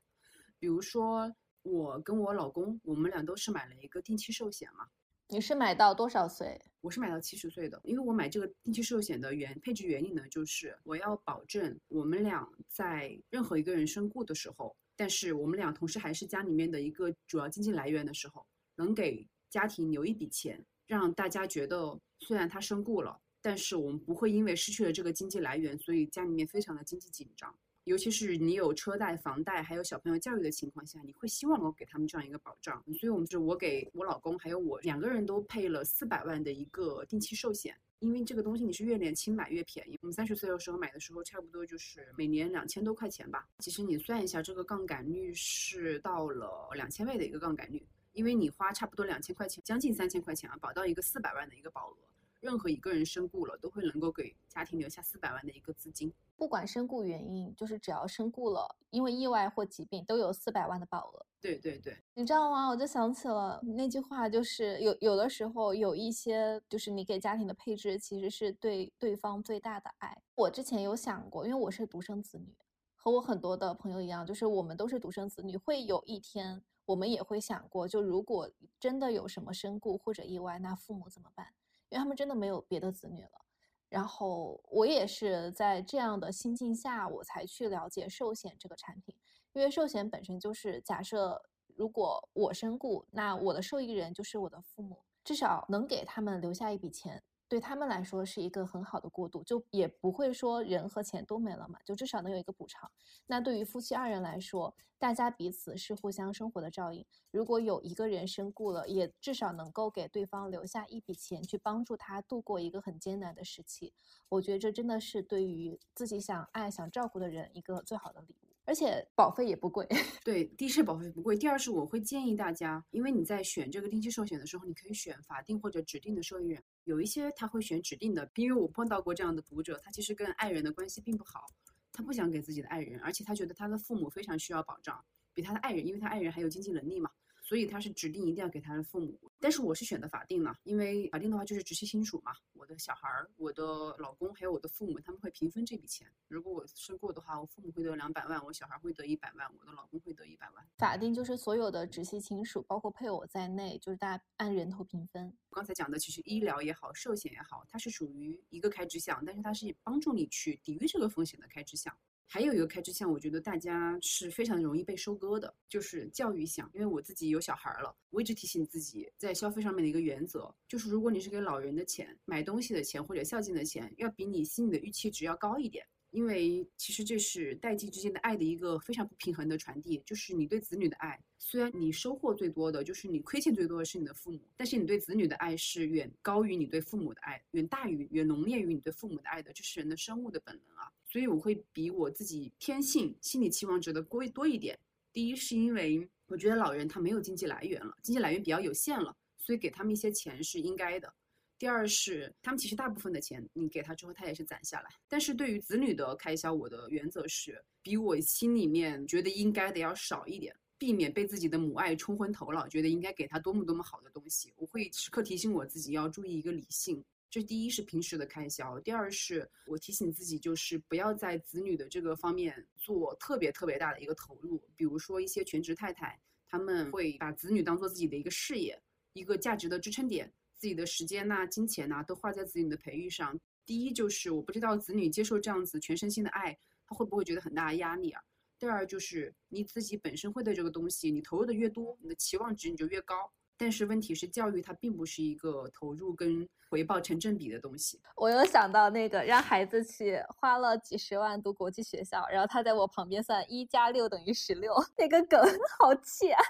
比如说。我跟我老公，我们俩都是买了一个定期寿险嘛。
你是买到多少岁？
我是买到七十岁的，因为我买这个定期寿险的原配置原理呢，就是我要保证我们俩在任何一个人身故的时候，但是我们俩同时还是家里面的一个主要经济来源的时候，能给家庭留一笔钱，让大家觉得虽然他身故了，但是我们不会因为失去了这个经济来源，所以家里面非常的经济紧张。尤其是你有车贷、房贷，还有小朋友教育的情况下，你会希望能给他们这样一个保障。所以，我们是我给我老公还有我两个人都配了四百万的一个定期寿险，因为这个东西你是越年轻买越便宜。我们三十岁的时候买的时候，差不多就是每年两千多块钱吧。其实你算一下，这个杠杆率是到了两千倍的一个杠杆率，因为你花差不多两千块钱，将近三千块钱啊，保到一个四百万的一个保额。任何一个人身故了，都会能够给家庭留下四百万的一个资金。
不管身故原因，就是只要身故了，因为意外或疾病，都有四百万的保额。
对对对，
你知道吗？我就想起了那句话，就是有有的时候有一些，就是你给家庭的配置，其实是对对方最大的爱。我之前有想过，因为我是独生子女，和我很多的朋友一样，就是我们都是独生子女，会有一天我们也会想过，就如果真的有什么身故或者意外，那父母怎么办？因为他们真的没有别的子女了，然后我也是在这样的心境下，我才去了解寿险这个产品。因为寿险本身就是假设，如果我身故，那我的受益人就是我的父母，至少能给他们留下一笔钱。对他们来说是一个很好的过渡，就也不会说人和钱都没了嘛，就至少能有一个补偿。那对于夫妻二人来说，大家彼此是互相生活的照应。如果有一个人身故了，也至少能够给对方留下一笔钱，去帮助他度过一个很艰难的时期。我觉得这真的是对于自己想爱、想照顾的人一个最好的礼物。而且保费也不贵。[laughs]
对，第一是保费不贵，第二是我会建议大家，因为你在选这个定期寿险的时候，你可以选法定或者指定的受益人。有一些他会选指定的，因为我碰到过这样的读者，他其实跟爱人的关系并不好，他不想给自己的爱人，而且他觉得他的父母非常需要保障，比他的爱人，因为他爱人还有经济能力嘛。所以他是指定一定要给他的父母，但是我是选的法定呢，因为法定的话就是直系亲属嘛，我的小孩儿、我的老公还有我的父母，他们会平分这笔钱。如果我身故的话，我父母会得两百万，我小孩会得一百万，我的老公会得一百万。
法定就是所有的直系亲属，包括配偶在内，就是大家按人头平分。
刚才讲的其实医疗也好，寿险也好，它是属于一个开支项，但是它是帮助你去抵御这个风险的开支项。还有一个开支项，我觉得大家是非常容易被收割的，就是教育项。因为我自己有小孩了，我一直提醒自己，在消费上面的一个原则，就是如果你是给老人的钱、买东西的钱或者孝敬的钱，要比你心里的预期值要高一点。因为其实这是代际之间的爱的一个非常不平衡的传递，就是你对子女的爱，虽然你收获最多的就是你亏欠最多的是你的父母，但是你对子女的爱是远高于你对父母的爱，远大于、远浓烈于你对父母的爱的，这是人的生物的本能啊。所以我会比我自己天性心理期望值的贵多一点。第一是因为我觉得老人他没有经济来源了，经济来源比较有限了，所以给他们一些钱是应该的。第二是，他们其实大部分的钱你给他之后，他也是攒下来。但是对于子女的开销，我的原则是比我心里面觉得应该的要少一点，避免被自己的母爱冲昏头脑，觉得应该给他多么多么好的东西。我会时刻提醒我自己要注意一个理性。这第一是平时的开销，第二是我提醒自己就是不要在子女的这个方面做特别特别大的一个投入。比如说一些全职太太，他们会把子女当做自己的一个事业，一个价值的支撑点。自己的时间呐、金钱呐，都花在子女的培育上。第一就是我不知道子女接受这样子全身心的爱，他会不会觉得很大的压力啊？第二就是你自己本身会对这个东西，你投入的越多，你的期望值你就越高。但是问题是，教育它并不是一个投入跟回报成正比的东西。
我又想到那个让孩子去花了几十万读国际学校，然后他在我旁边算一加六等于十六，那个梗好气啊！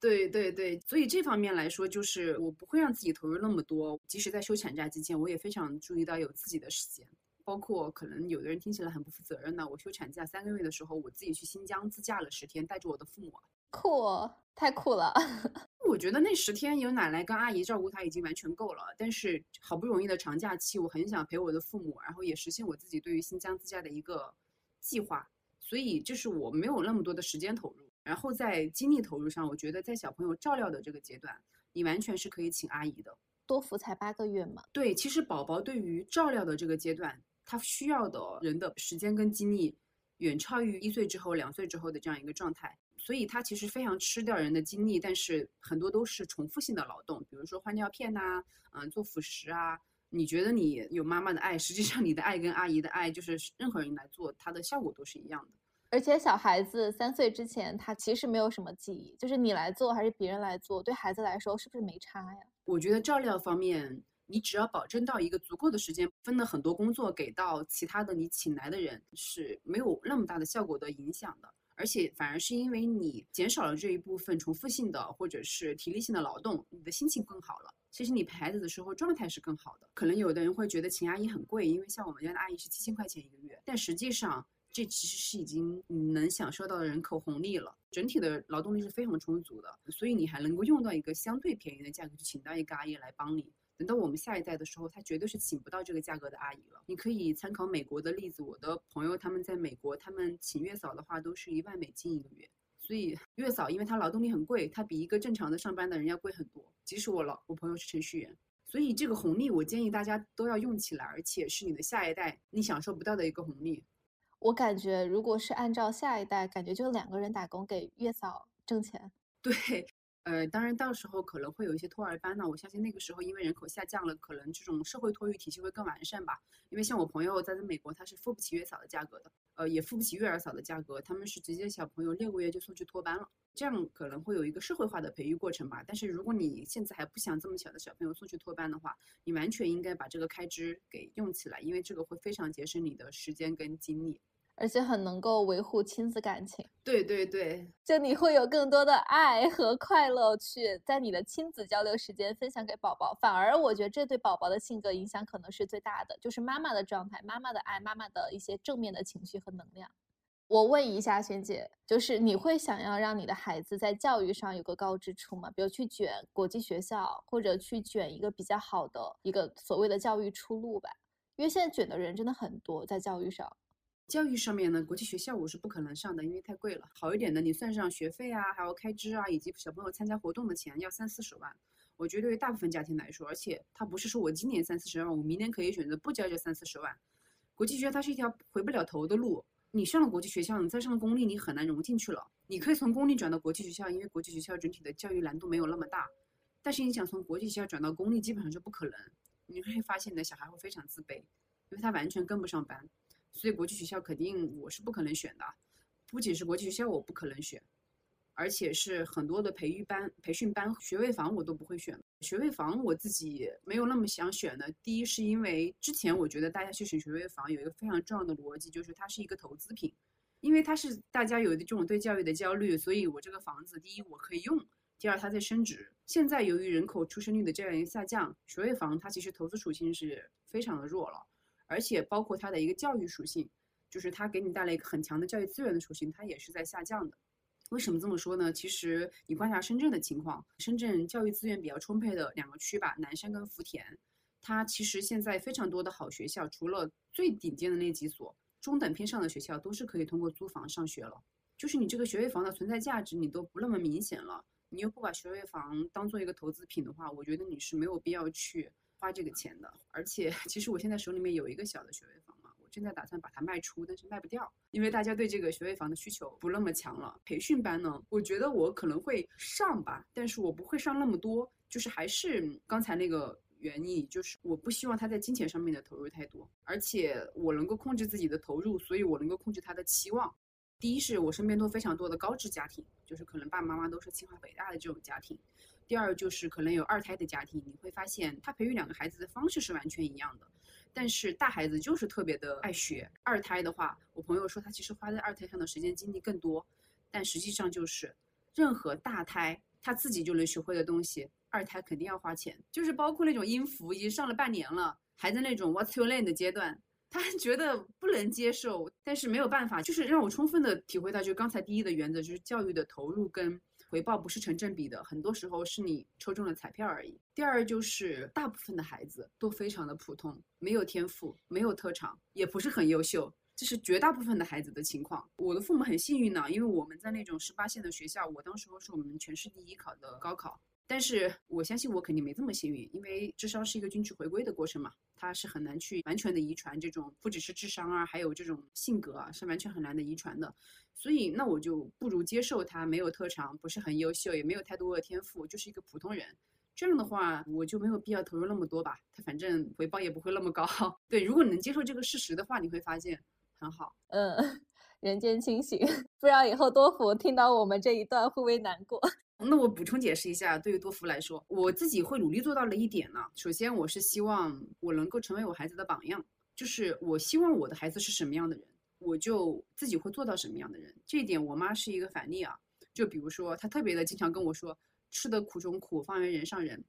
对对对，所以这方面来说，就是我不会让自己投入那么多。即使在休产假期间，我也非常注意到有自己的时间。包括可能有的人听起来很不负责任呢，我休产假三个月的时候，我自己去新疆自驾了十天，带着我的父母。
酷，太酷了！
我觉得那十天有奶奶跟阿姨照顾他已经完全够了。但是好不容易的长假期，我很想陪我的父母，然后也实现我自己对于新疆自驾的一个计划。所以就是我没有那么多的时间投入。然后在精力投入上，我觉得在小朋友照料的这个阶段，你完全是可以请阿姨的。
多福才八个月嘛。
对，其实宝宝对于照料的这个阶段，他需要的人的时间跟精力，远超于一岁之后、两岁之后的这样一个状态。所以它其实非常吃掉人的精力，但是很多都是重复性的劳动，比如说换尿片呐，嗯，做辅食啊。你觉得你有妈妈的爱，实际上你的爱跟阿姨的爱，就是任何人来做，它的效果都是一样的。
而且小孩子三岁之前，他其实没有什么记忆，就是你来做还是别人来做，对孩子来说是不是没差呀？
我觉得照料方面，你只要保证到一个足够的时间，分了很多工作给到其他的你请来的人，是没有那么大的效果的影响的。而且反而是因为你减少了这一部分重复性的或者是体力性的劳动，你的心情更好了。其实你陪孩子的时候状态是更好的。可能有的人会觉得请阿姨很贵，因为像我们家的阿姨是七千块钱一个月，但实际上。这其实是已经能享受到的人口红利了，整体的劳动力是非常充足的，所以你还能够用到一个相对便宜的价格去请到一个阿姨来帮你。等到我们下一代的时候，他绝对是请不到这个价格的阿姨了。你可以参考美国的例子，我的朋友他们在美国，他们请月嫂的话都是一万美金一个月。所以月嫂因为她劳动力很贵，她比一个正常的上班的人要贵很多。即使我老我朋友是程序员，所以这个红利我建议大家都要用起来，而且是你的下一代你享受不到的一个红利。
我感觉，如果是按照下一代，感觉就两个人打工给月嫂挣钱。[laughs]
对，呃，当然到时候可能会有一些托儿班呢。我相信那个时候，因为人口下降了，可能这种社会托育体系会更完善吧。因为像我朋友在美国，他是付不起月嫂的价格的，呃，也付不起月儿嫂的价格，他们是直接小朋友六个月就送去托班了。这样可能会有一个社会化的培育过程吧。但是如果你现在还不想这么小的小朋友送去托班的话，你完全应该把这个开支给用起来，因为这个会非常节省你的时间跟精力。
而且很能够维护亲子感情，
对对对，
就你会有更多的爱和快乐去在你的亲子交流时间分享给宝宝，反而我觉得这对宝宝的性格影响可能是最大的，就是妈妈的状态、妈妈的爱、妈妈的一些正面的情绪和能量。我问一下萱姐，就是你会想要让你的孩子在教育上有个高支出吗？比如去卷国际学校，或者去卷一个比较好的一个所谓的教育出路吧？因为现在卷的人真的很多，在教育上。
教育上面呢，国际学校我是不可能上的，因为太贵了。好一点的，你算上学费啊，还有开支啊，以及小朋友参加活动的钱，要三四十万。我觉得对于大部分家庭来说，而且它不是说我今年三四十万，我明年可以选择不交这三四十万。国际学校它是一条回不了头的路，你上了国际学校，你再上公立，你很难融进去了。你可以从公立转到国际学校，因为国际学校整体的教育难度没有那么大。但是你想从国际学校转到公立，基本上是不可能。你会发现你的小孩会非常自卑，因为他完全跟不上班。所以国际学校肯定我是不可能选的，不仅是国际学校我不可能选，而且是很多的培育班、培训班、学位房我都不会选。学位房我自己没有那么想选的，第一是因为之前我觉得大家去选学位房有一个非常重要的逻辑，就是它是一个投资品，因为它是大家有的这种对教育的焦虑，所以我这个房子第一我可以用，第二它在升值。现在由于人口出生率的这样一个下降，学位房它其实投资属性是非常的弱了。而且包括它的一个教育属性，就是它给你带来一个很强的教育资源的属性，它也是在下降的。为什么这么说呢？其实你观察深圳的情况，深圳教育资源比较充沛的两个区吧，南山跟福田，它其实现在非常多的好学校，除了最顶尖的那几所，中等偏上的学校都是可以通过租房上学了。就是你这个学位房的存在价值，你都不那么明显了，你又不把学位房当做一个投资品的话，我觉得你是没有必要去。花这个钱的，而且其实我现在手里面有一个小的学位房嘛，我正在打算把它卖出，但是卖不掉，因为大家对这个学位房的需求不那么强了。培训班呢，我觉得我可能会上吧，但是我不会上那么多，就是还是刚才那个原因，就是我不希望他在金钱上面的投入太多，而且我能够控制自己的投入，所以我能够控制他的期望。第一是我身边都非常多的高知家庭，就是可能爸爸妈妈都是清华北大的这种家庭。第二就是可能有二胎的家庭，你会发现他培育两个孩子的方式是完全一样的，但是大孩子就是特别的爱学。二胎的话，我朋友说他其实花在二胎上的时间精力更多，但实际上就是任何大胎他自己就能学会的东西，二胎肯定要花钱。就是包括那种音符已经上了半年了，还在那种 What's your name 的阶段，他觉得不能接受，但是没有办法，就是让我充分的体会到，就刚才第一的原则，就是教育的投入跟。回报不是成正比的，很多时候是你抽中了彩票而已。第二就是大部分的孩子都非常的普通，没有天赋，没有特长，也不是很优秀，这是绝大部分的孩子的情况。我的父母很幸运呢，因为我们在那种十八线的学校，我当时候是我们全市第一考的高考。但是我相信我肯定没这么幸运，因为智商是一个均值回归的过程嘛，它是很难去完全的遗传这种，不只是智商啊，还有这种性格啊，是完全很难的遗传的。所以，那我就不如接受他没有特长，不是很优秀，也没有太多的天赋，就是一个普通人。这样的话，我就没有必要投入那么多吧。他反正回报也不会那么高。[laughs] 对，如果你能接受这个事实的话，你会发现很好。
嗯，[laughs] 人间清醒。[laughs] 不知道以后多福听到我们这一段会不会难过？
那我补充解释一下，对于多福来说，我自己会努力做到了一点呢。首先，我是希望我能够成为我孩子的榜样，就是我希望我的孩子是什么样的人。我就自己会做到什么样的人，这一点我妈是一个反例啊。就比如说，她特别的经常跟我说，吃得苦中苦，方为人上人。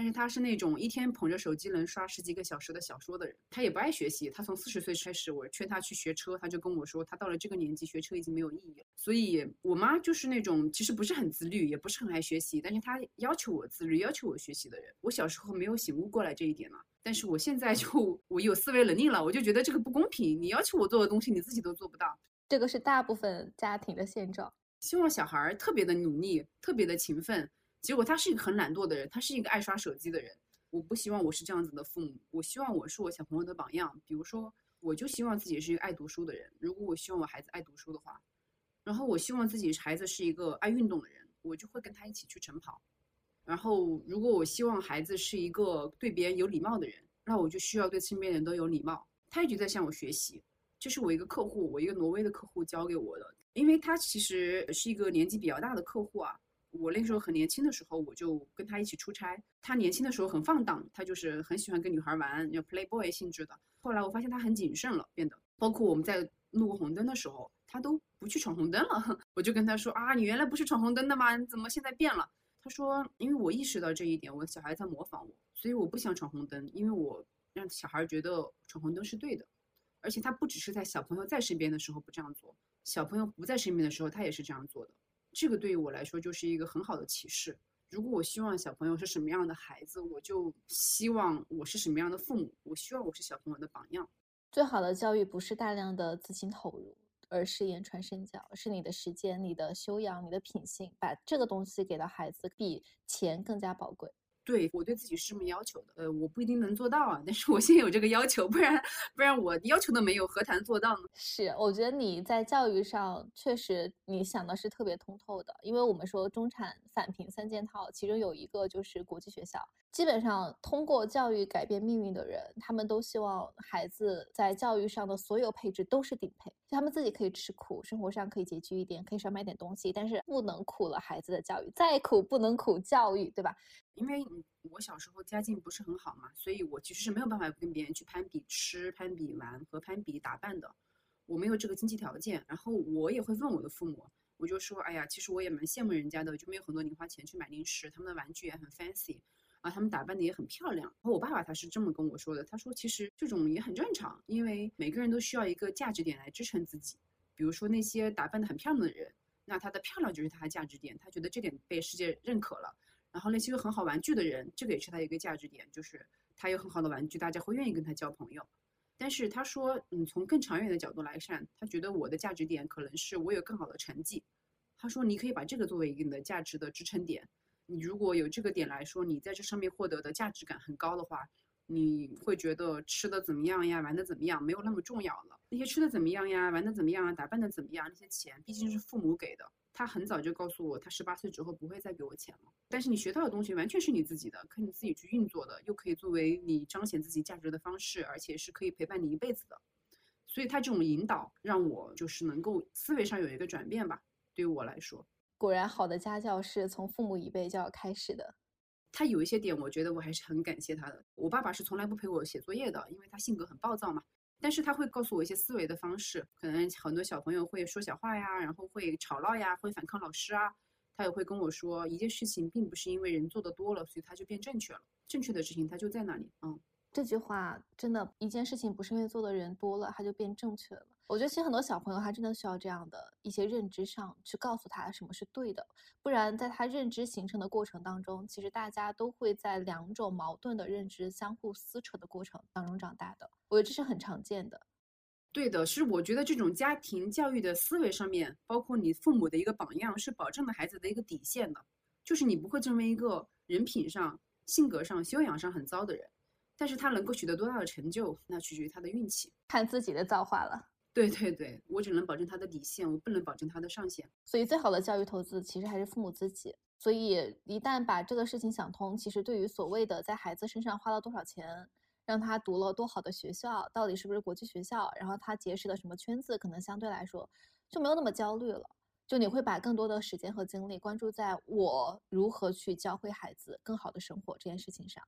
但是他是那种一天捧着手机能刷十几个小时的小说的人，他也不爱学习。他从四十岁开始，我劝他去学车，他就跟我说，他到了这个年纪学车已经没有意义了。所以，我妈就是那种其实不是很自律，也不是很爱学习，但是她要求我自律，要求我学习的人。我小时候没有醒悟过来这一点呢，但是我现在就我有思维能力了，我就觉得这个不公平。你要求我做的东西，你自己都做不到，
这个是大部分家庭的现状。
希望小孩特别的努力，特别的勤奋。结果他是一个很懒惰的人，他是一个爱刷手机的人。我不希望我是这样子的父母，我希望我是我小朋友的榜样。比如说，我就希望自己是一个爱读书的人。如果我希望我孩子爱读书的话，然后我希望自己孩子是一个爱运动的人，我就会跟他一起去晨跑。然后，如果我希望孩子是一个对别人有礼貌的人，那我就需要对身边人都有礼貌。他一直在向我学习，这是我一个客户，我一个挪威的客户教给我的，因为他其实是一个年纪比较大的客户啊。我那时候很年轻的时候，我就跟他一起出差。他年轻的时候很放荡，他就是很喜欢跟女孩玩，要 playboy 性质的。后来我发现他很谨慎了，变得包括我们在路过红灯的时候，他都不去闯红灯了。[laughs] 我就跟他说啊，你原来不是闯红灯的吗？你怎么现在变了？他说，因为我意识到这一点，我小孩在模仿我，所以我不想闯红灯，因为我让小孩觉得闯红灯是对的。而且他不只是在小朋友在身边的时候不这样做，小朋友不在身边的时候，他也是这样做的。这个对于我来说就是一个很好的启示。如果我希望小朋友是什么样的孩子，我就希望我是什么样的父母。我希望我是小朋友的榜样。
最好的教育不是大量的资金投入，而是言传身教，是你的时间、你的修养、你的品性，把这个东西给到孩子，比钱更加宝贵。
对我对自己是这么要求的，呃，我不一定能做到啊，但是我现在有这个要求，不然不然我要求都没有，何谈做到呢？
是，我觉得你在教育上确实你想的是特别通透的，因为我们说中产返贫三件套，其中有一个就是国际学校，基本上通过教育改变命运的人，他们都希望孩子在教育上的所有配置都是顶配，就他们自己可以吃苦，生活上可以拮据一点，可以少买点东西，但是不能苦了孩子的教育，再苦不能苦教育，对吧？
因为我小时候家境不是很好嘛，所以我其实是没有办法跟别人去攀比吃、攀比玩和攀比打扮的，我没有这个经济条件。然后我也会问我的父母，我就说，哎呀，其实我也蛮羡慕人家的，就没有很多零花钱去买零食，他们的玩具也很 fancy。啊，他们打扮的也很漂亮。然后我爸爸他是这么跟我说的，他说其实这种也很正常，因为每个人都需要一个价值点来支撑自己。比如说那些打扮的很漂亮的人，那她的漂亮就是她的价值点，她觉得这点被世界认可了。然后那些有很好玩具的人，这个也是他一个价值点，就是他有很好的玩具，大家会愿意跟他交朋友。但是他说，嗯，从更长远的角度来看，他觉得我的价值点可能是我有更好的成绩。他说，你可以把这个作为一个你的价值的支撑点。你如果有这个点来说，你在这上面获得的价值感很高的话，你会觉得吃的怎么样呀，玩的怎么样没有那么重要了。那些吃的怎么样呀，玩的怎么样啊，打扮的怎么样，那些钱毕竟是父母给的。他很早就告诉我，他十八岁之后不会再给我钱了。但是你学到的东西完全是你自己的，可以自己去运作的，又可以作为你彰显自己价值的方式，而且是可以陪伴你一辈子的。所以他这种引导让我就是能够思维上有一个转变吧，对于我来说。
果然，好的家教是从父母一辈就要开始的。
他有一些点，我觉得我还是很感谢他的。我爸爸是从来不陪我写作业的，因为他性格很暴躁嘛。但是他会告诉我一些思维的方式，可能很多小朋友会说小话呀，然后会吵闹呀，会反抗老师啊。他也会跟我说，一件事情并不是因为人做的多了，所以他就变正确了。正确的事情它就在那里。嗯，
这句话真的，一件事情不是因为做的人多了，它就变正确了。我觉得其实很多小朋友他真的需要这样的一些认知上去告诉他什么是对的，不然在他认知形成的过程当中，其实大家都会在两种矛盾的认知相互撕扯的过程当中长大的。我觉得这是很常见的。
对的，是我觉得这种家庭教育的思维上面，包括你父母的一个榜样，是保证了孩子的一个底线的，就是你不会成为一个人品上、性格上、修养上很糟的人，但是他能够取得多大的成就，那取决于他的运气，
看自己的造化了。
对对对，我只能保证他的底线，我不能保证他的上限。
所以，最好的教育投资其实还是父母自己。所以，一旦把这个事情想通，其实对于所谓的在孩子身上花了多少钱，让他读了多好的学校，到底是不是国际学校，然后他结识的什么圈子，可能相对来说就没有那么焦虑了。就你会把更多的时间和精力关注在我如何去教会孩子更好的生活这件事情上。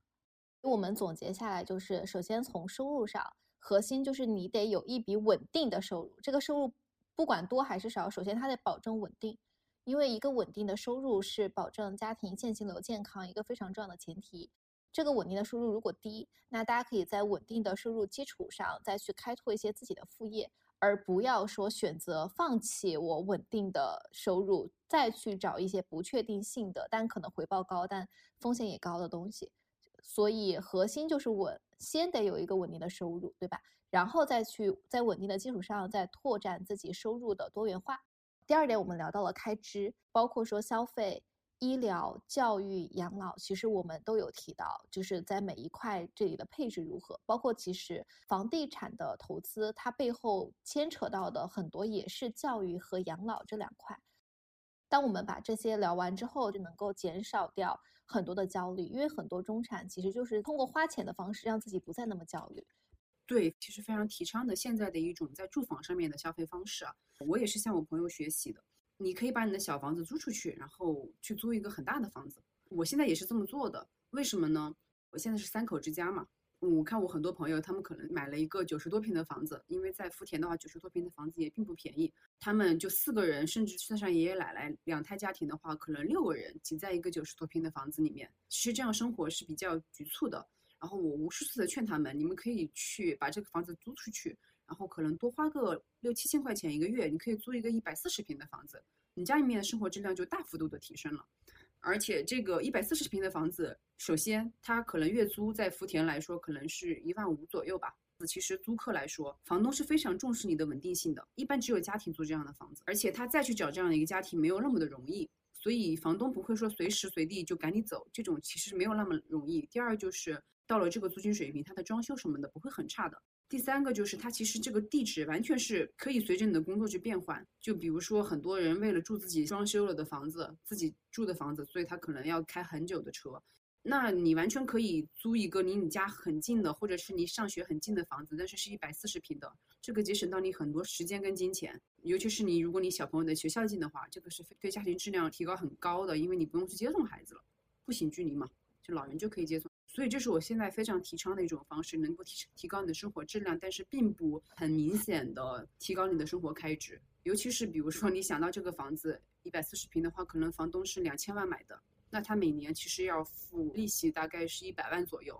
我们总结下来就是，首先从收入上。核心就是你得有一笔稳定的收入，这个收入不管多还是少，首先它得保证稳定，因为一个稳定的收入是保证家庭现金流健康一个非常重要的前提。这个稳定的收入如果低，那大家可以在稳定的收入基础上再去开拓一些自己的副业，而不要说选择放弃我稳定的收入，再去找一些不确定性的但可能回报高但风险也高的东西。所以核心就是稳，先得有一个稳定的收入，对吧？然后再去在稳定的基础上再拓展自己收入的多元化。第二点，我们聊到了开支，包括说消费、医疗、教育、养老，其实我们都有提到，就是在每一块这里的配置如何。包括其实房地产的投资，它背后牵扯到的很多也是教育和养老这两块。当我们把这些聊完之后，就能够减少掉很多的焦虑，因为很多中产其实就是通过花钱的方式让自己不再那么焦虑。
对，其实非常提倡的现在的一种在住房上面的消费方式啊，我也是向我朋友学习的。你可以把你的小房子租出去，然后去租一个很大的房子。我现在也是这么做的，为什么呢？我现在是三口之家嘛。我看我很多朋友，他们可能买了一个九十多平的房子，因为在福田的话，九十多平的房子也并不便宜。他们就四个人，甚至算上爷爷奶奶，两胎家庭的话，可能六个人挤在一个九十多平的房子里面。其实这样生活是比较局促的。然后我无数次的劝他们，你们可以去把这个房子租出去，然后可能多花个六七千块钱一个月，你可以租一个一百四十平的房子，你家里面的生活质量就大幅度的提升了。而且这个一百四十平的房子，首先它可能月租在福田来说，可能是一万五左右吧。其实租客来说，房东是非常重视你的稳定性的，一般只有家庭租这样的房子，而且他再去找这样的一个家庭没有那么的容易，所以房东不会说随时随地就赶你走，这种其实没有那么容易。第二就是到了这个租金水平，它的装修什么的不会很差的。第三个就是它其实这个地址完全是可以随着你的工作去变换。就比如说很多人为了住自己装修了的房子，自己住的房子，所以他可能要开很久的车。那你完全可以租一个离你家很近的，或者是离上学很近的房子，但是是一百四十平的，这个节省到你很多时间跟金钱。尤其是你，如果你小朋友的学校近的话，这个是对家庭质量提高很高的，因为你不用去接送孩子了，步行距离嘛，就老人就可以接送。所以这是我现在非常提倡的一种方式，能够提提高你的生活质量，但是并不很明显的提高你的生活开支。尤其是比如说你想到这个房子一百四十平的话，可能房东是两千万买的，那他每年其实要付利息大概是一百万左右，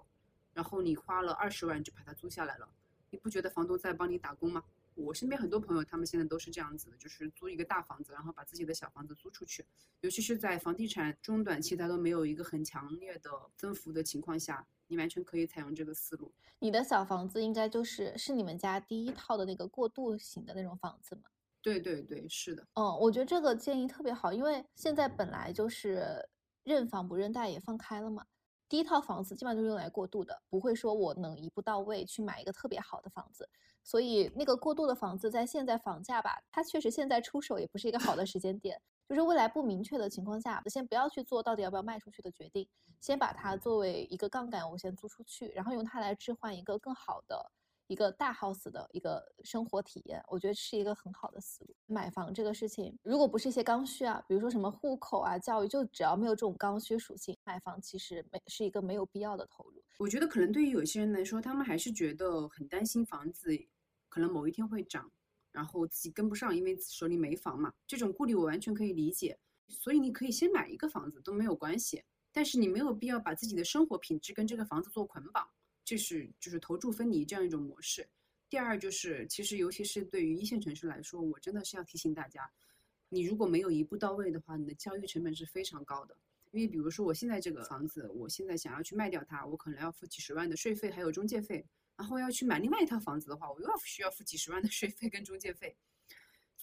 然后你花了二十万就把它租下来了，你不觉得房东在帮你打工吗？我身边很多朋友，他们现在都是这样子的，就是租一个大房子，然后把自己的小房子租出去。尤其是在房地产中短期它都没有一个很强烈的增幅的情况下，你完全可以采用这个思路。
你的小房子应该就是是你们家第一套的那个过渡型的那种房子吗？
对对对，是的。
嗯，我觉得这个建议特别好，因为现在本来就是认房不认贷也放开了嘛。第一套房子基本上就是用来过渡的，不会说我能一步到位去买一个特别好的房子。所以那个过渡的房子在现在房价吧，它确实现在出手也不是一个好的时间点。就是未来不明确的情况下，先不要去做到底要不要卖出去的决定，先把它作为一个杠杆，我先租出去，然后用它来置换一个更好的。一个大 house 的一个生活体验，我觉得是一个很好的思路。买房这个事情，如果不是一些刚需啊，比如说什么户口啊、教育，就只要没有这种刚需属性，买房其实没是一个没有必要的投入。
我觉得可能对于有些人来说，他们还是觉得很担心房子可能某一天会涨，然后自己跟不上，因为手里没房嘛。这种顾虑我完全可以理解。所以你可以先买一个房子都没有关系，但是你没有必要把自己的生活品质跟这个房子做捆绑。这是就是投注分离这样一种模式。第二就是，其实尤其是对于一线城市来说，我真的是要提醒大家，你如果没有一步到位的话，你的交易成本是非常高的。因为比如说我现在这个房子，我现在想要去卖掉它，我可能要付几十万的税费，还有中介费。然后要去买另外一套房子的话，我又要需要付几十万的税费跟中介费。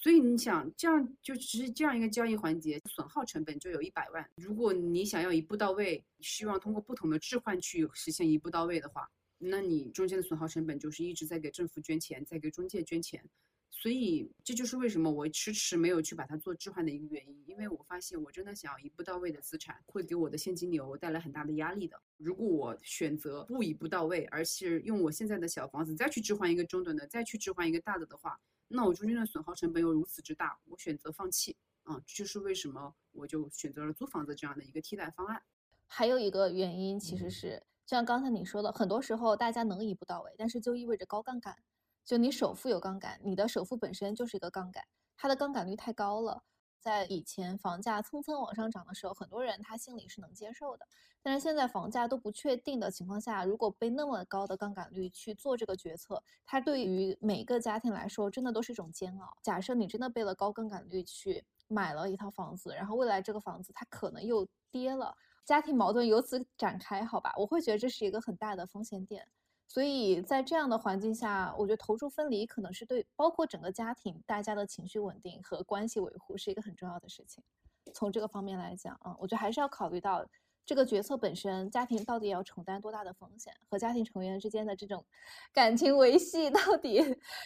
所以你想，这样就只是这样一个交易环节，损耗成本就有一百万。如果你想要一步到位，希望通过不同的置换去实现一步到位的话，那你中间的损耗成本就是一直在给政府捐钱，在给中介捐钱。所以这就是为什么我迟迟没有去把它做置换的一个原因，因为我发现我真的想要一步到位的资产，会给我的现金流带来很大的压力的。如果我选择不一步到位，而是用我现在的小房子再去置换一个中等的，再去置换一个大的的话，那我中间的损耗成本又如此之大，我选择放弃啊，这就是为什么我就选择了租房子这样的一个替代方案。
还有一个原因其实是，就像刚才你说的，很多时候大家能一步到位，但是就意味着高杠杆，就你首付有杠杆，你的首付本身就是一个杠杆，它的杠杆率太高了。在以前房价蹭蹭往上涨的时候，很多人他心里是能接受的。但是现在房价都不确定的情况下，如果被那么高的杠杆率去做这个决策，它对于每个家庭来说真的都是一种煎熬。假设你真的背了高杠杆率去买了一套房子，然后未来这个房子它可能又跌了，家庭矛盾由此展开，好吧？我会觉得这是一个很大的风险点。所以在这样的环境下，我觉得投注分离可能是对包括整个家庭大家的情绪稳定和关系维护是一个很重要的事情。从这个方面来讲，啊，我觉得还是要考虑到这个决策本身，家庭到底要承担多大的风险，和家庭成员之间的这种 [laughs] 感情维系到底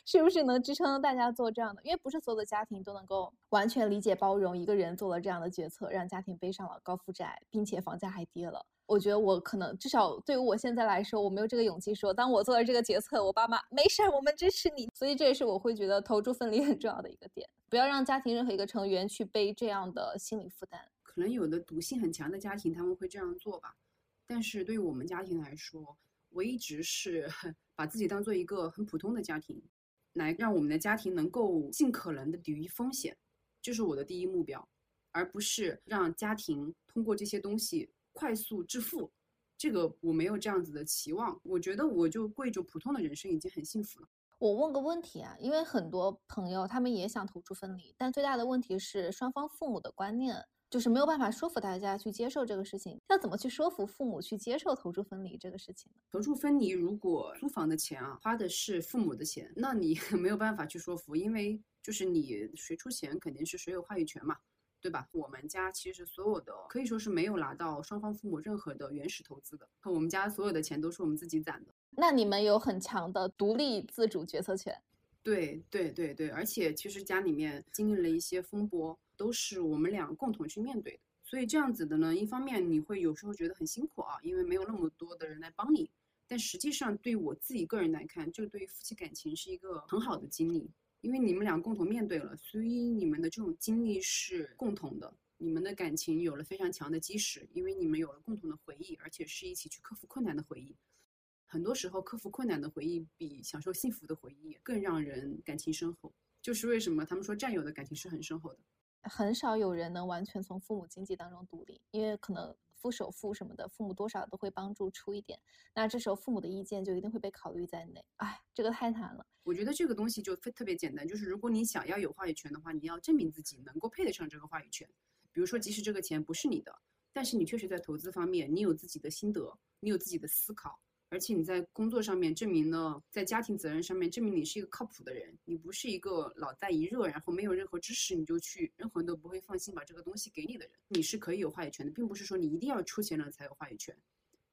是不是能支撑大家做这样的？因为不是所有的家庭都能够完全理解包容一个人做了这样的决策，让家庭背上了高负债，并且房价还跌了。我觉得我可能至少对于我现在来说，我没有这个勇气说，当我做了这个决策，我爸妈没事儿，我们支持你。所以这也是我会觉得投注分 [laughs] 离很重要的一个点，不要让家庭任何一个成员去背这样的心理负担。
可能有的毒性很强的家庭他们会这样做吧，但是对于我们家庭来说，我一直是 [laughs] 把自己当做一个很普通的家庭，来让我们的家庭能够尽可能的抵御风险，这是我的第一目标，而不是让家庭通过这些东西。快速致富，这个我没有这样子的期望。我觉得我就过着普通的人生已经很幸福了。
我问个问题啊，因为很多朋友他们也想投注分离，但最大的问题是双方父母的观念就是没有办法说服大家去接受这个事情。要怎么去说服父母去接受投注分离这个事情呢？
投注分离，如果租房的钱啊花的是父母的钱，那你 [laughs] 没有办法去说服，因为就是你谁出钱肯定是谁有话语权嘛。对吧？我们家其实所有的可以说是没有拿到双方父母任何的原始投资的，我们家所有的钱都是我们自己攒的。
那你们有很强的独立自主决策权？
对对对对，而且其实家里面经历了一些风波，都是我们俩共同去面对的。所以这样子的呢，一方面你会有时候觉得很辛苦啊，因为没有那么多的人来帮你。但实际上，对我自己个人来看，这对于夫妻感情是一个很好的经历，因为你们俩共同面对了，所以你们的这种经历是共同的，你们的感情有了非常强的基石，因为你们有了共同的回忆，而且是一起去克服困难的回忆。很多时候，克服困难的回忆比享受幸福的回忆更让人感情深厚。就是为什么他们说战友的感情是很深厚的。
很少有人能完全从父母经济当中独立，因为可能付首付什么的，父母多少都会帮助出一点。那这时候父母的意见就一定会被考虑在内。哎，这个太难了。
我觉得这个东西就特别简单，就是如果你想要有话语权的话，你要证明自己能够配得上这个话语权。比如说，即使这个钱不是你的，但是你确实在投资方面，你有自己的心得，你有自己的思考。而且你在工作上面证明了，在家庭责任上面证明你是一个靠谱的人，你不是一个老在一热，然后没有任何知识你就去，任何人都不会放心把这个东西给你的人，你是可以有话语权的，并不是说你一定要出钱了才有话语权，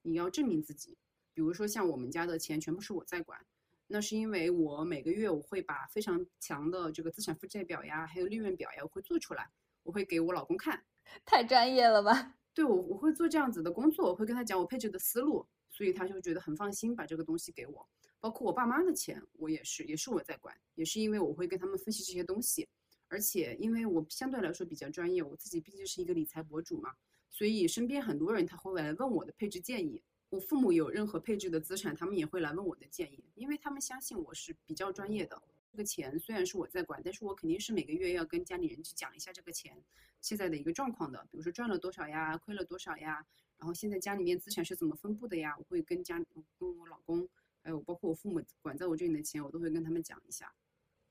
你要证明自己。比如说像我们家的钱全部是我在管，那是因为我每个月我会把非常强的这个资产负债表呀，还有利润表呀，我会做出来，我会给我老公看。
太专业了吧？
对我我会做这样子的工作，我会跟他讲我配置的思路。所以他就觉得很放心，把这个东西给我，包括我爸妈的钱，我也是，也是我在管，也是因为我会跟他们分析这些东西，而且因为我相对来说比较专业，我自己毕竟是一个理财博主嘛，所以身边很多人他会来问我的配置建议。我父母有任何配置的资产，他们也会来问我的建议，因为他们相信我是比较专业的。这个钱虽然是我在管，但是我肯定是每个月要跟家里人去讲一下这个钱现在的一个状况的，比如说赚了多少呀，亏了多少呀。然后现在家里面资产是怎么分布的呀？我会跟家跟我老公，还有包括我父母管在我这里的钱，我都会跟他们讲一下。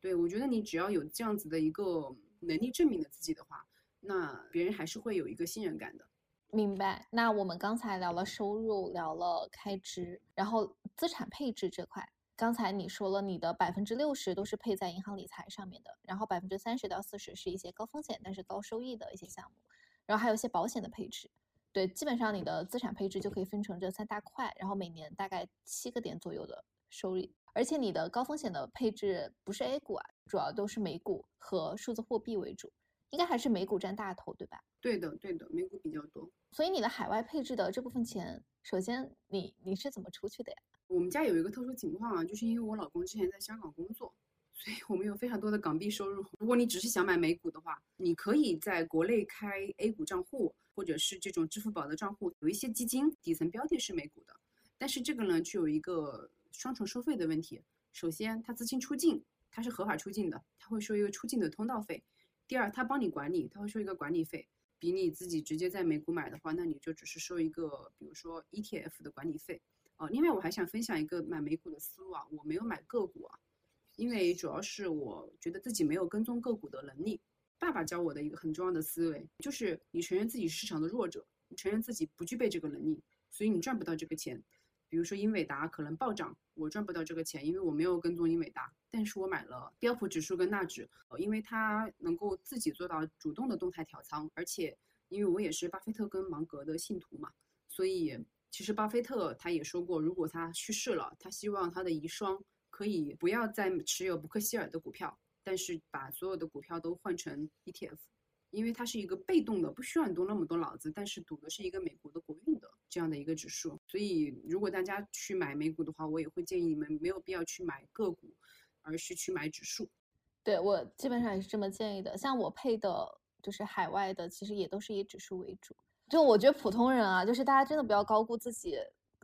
对我觉得你只要有这样子的一个能力证明了自己的话，那别人还是会有一个信任感的。
明白。那我们刚才聊了收入，聊了开支，然后资产配置这块，刚才你说了你的百分之六十都是配在银行理财上面的，然后百分之三十到四十是一些高风险但是高收益的一些项目，然后还有一些保险的配置。对，基本上你的资产配置就可以分成这三大块，然后每年大概七个点左右的收益，而且你的高风险的配置不是 A 股啊，主要都是美股和数字货币为主，应该还是美股占大头，对吧？
对的，对的，美股比较多。
所以你的海外配置的这部分钱，首先你你是怎么出去的呀？
我们家有一个特殊情况啊，就是因为我老公之前在香港工作。所以我们有非常多的港币收入。如果你只是想买美股的话，你可以在国内开 A 股账户，或者是这种支付宝的账户。有一些基金底层标的是美股的，但是这个呢，就有一个双重收费的问题。首先，它资金出境，它是合法出境的，它会收一个出境的通道费。第二，它帮你管理，它会收一个管理费，比你自己直接在美股买的话，那你就只是收一个，比如说 ETF 的管理费。哦，另外我还想分享一个买美股的思路啊，我没有买个股啊。因为主要是我觉得自己没有跟踪个股的能力。爸爸教我的一个很重要的思维就是：你承认自己是市场的弱者，你承认自己不具备这个能力，所以你赚不到这个钱。比如说英伟达可能暴涨，我赚不到这个钱，因为我没有跟踪英伟达。但是我买了标普指数跟纳指，因为它能够自己做到主动的动态调仓，而且因为我也是巴菲特跟芒格的信徒嘛，所以其实巴菲特他也说过，如果他去世了，他希望他的遗孀。可以不要再持有伯克希尔的股票，但是把所有的股票都换成 ETF，因为它是一个被动的，不需要你动那么多脑子，但是赌的是一个美国的国运的这样的一个指数。所以如果大家去买美股的话，我也会建议你们没有必要去买个股，而是去买指数。
对我基本上也是这么建议的。像我配的就是海外的，其实也都是以指数为主。就我觉得普通人啊，就是大家真的不要高估自己。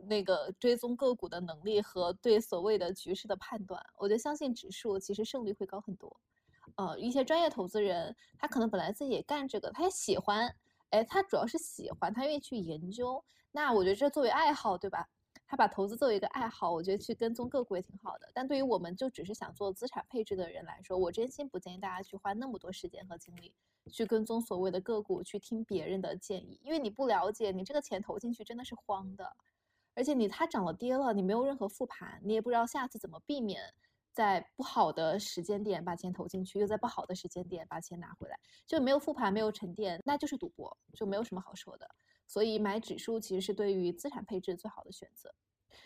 那个追踪个股的能力和对所谓的局势的判断，我觉得相信指数其实胜率会高很多。呃，一些专业投资人他可能本来自己也干这个，他也喜欢，哎，他主要是喜欢，他愿意去研究。那我觉得这作为爱好，对吧？他把投资作为一个爱好，我觉得去跟踪个股也挺好的。但对于我们就只是想做资产配置的人来说，我真心不建议大家去花那么多时间和精力去跟踪所谓的个股，去听别人的建议，因为你不了解，你这个钱投进去真的是慌的。而且你它涨了跌了，你没有任何复盘，你也不知道下次怎么避免在不好的时间点把钱投进去，又在不好的时间点把钱拿回来，就没有复盘，没有沉淀，那就是赌博，就没有什么好说的。所以买指数其实是对于资产配置最好的选择。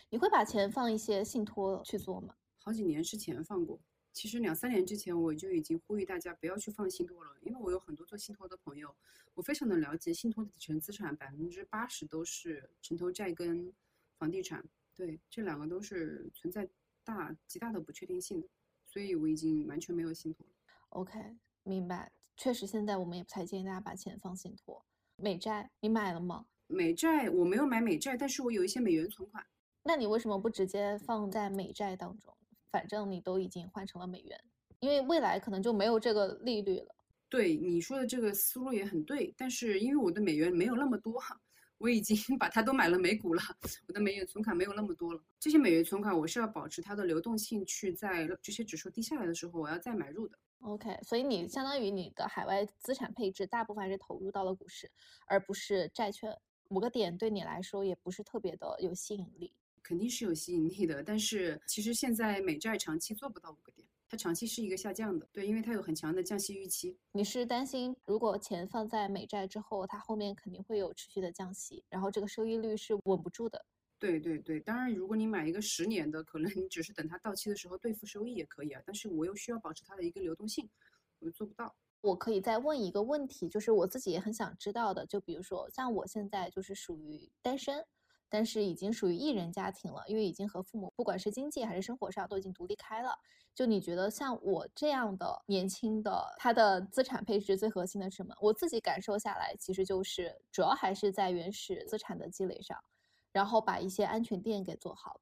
你会把钱放一些信托去做吗？
好几年之前放过，其实两三年之前我就已经呼吁大家不要去放信托了，因为我有很多做信托的朋友，我非常的了解，信托的底层资产百分之八十都是城投债跟房地产，对，这两个都是存在大极大的不确定性的，所以我已经完全没有信托了。
OK，明白。确实，现在我们也不太建议大家把钱放信托。美债你买了吗？
美债我没有买美债，但是我有一些美元存款。
那你为什么不直接放在美债当中？反正你都已经换成了美元，因为未来可能就没有这个利率了。
对你说的这个思路也很对，但是因为我的美元没有那么多，我已经把它都买了美股了，我的美元存款没有那么多了。这些美元存款我是要保持它的流动性，去在这些指数低下来的时候，我要再买入的。
OK，所以你相当于你的海外资产配置大部分还是投入到了股市，而不是债券。五个点对你来说也不是特别的有吸引力。
肯定是有吸引力的，但是其实现在美债长期做不到五个点，它长期是一个下降的。对，因为它有很强的降息预期。
你是担心如果钱放在美债之后，它后面肯定会有持续的降息，然后这个收益率是稳不住的。
对对对，当然如果你买一个十年的，可能你只是等它到期的时候兑付收益也可以啊。但是我又需要保持它的一个流动性，我做不到。
我可以再问一个问题，就是我自己也很想知道的，就比如说像我现在就是属于单身。但是已经属于一人家庭了，因为已经和父母不管是经济还是生活上都已经独立开了。就你觉得像我这样的年轻的，他的资产配置最核心的是什么？我自己感受下来，其实就是主要还是在原始资产的积累上，然后把一些安全垫给做好。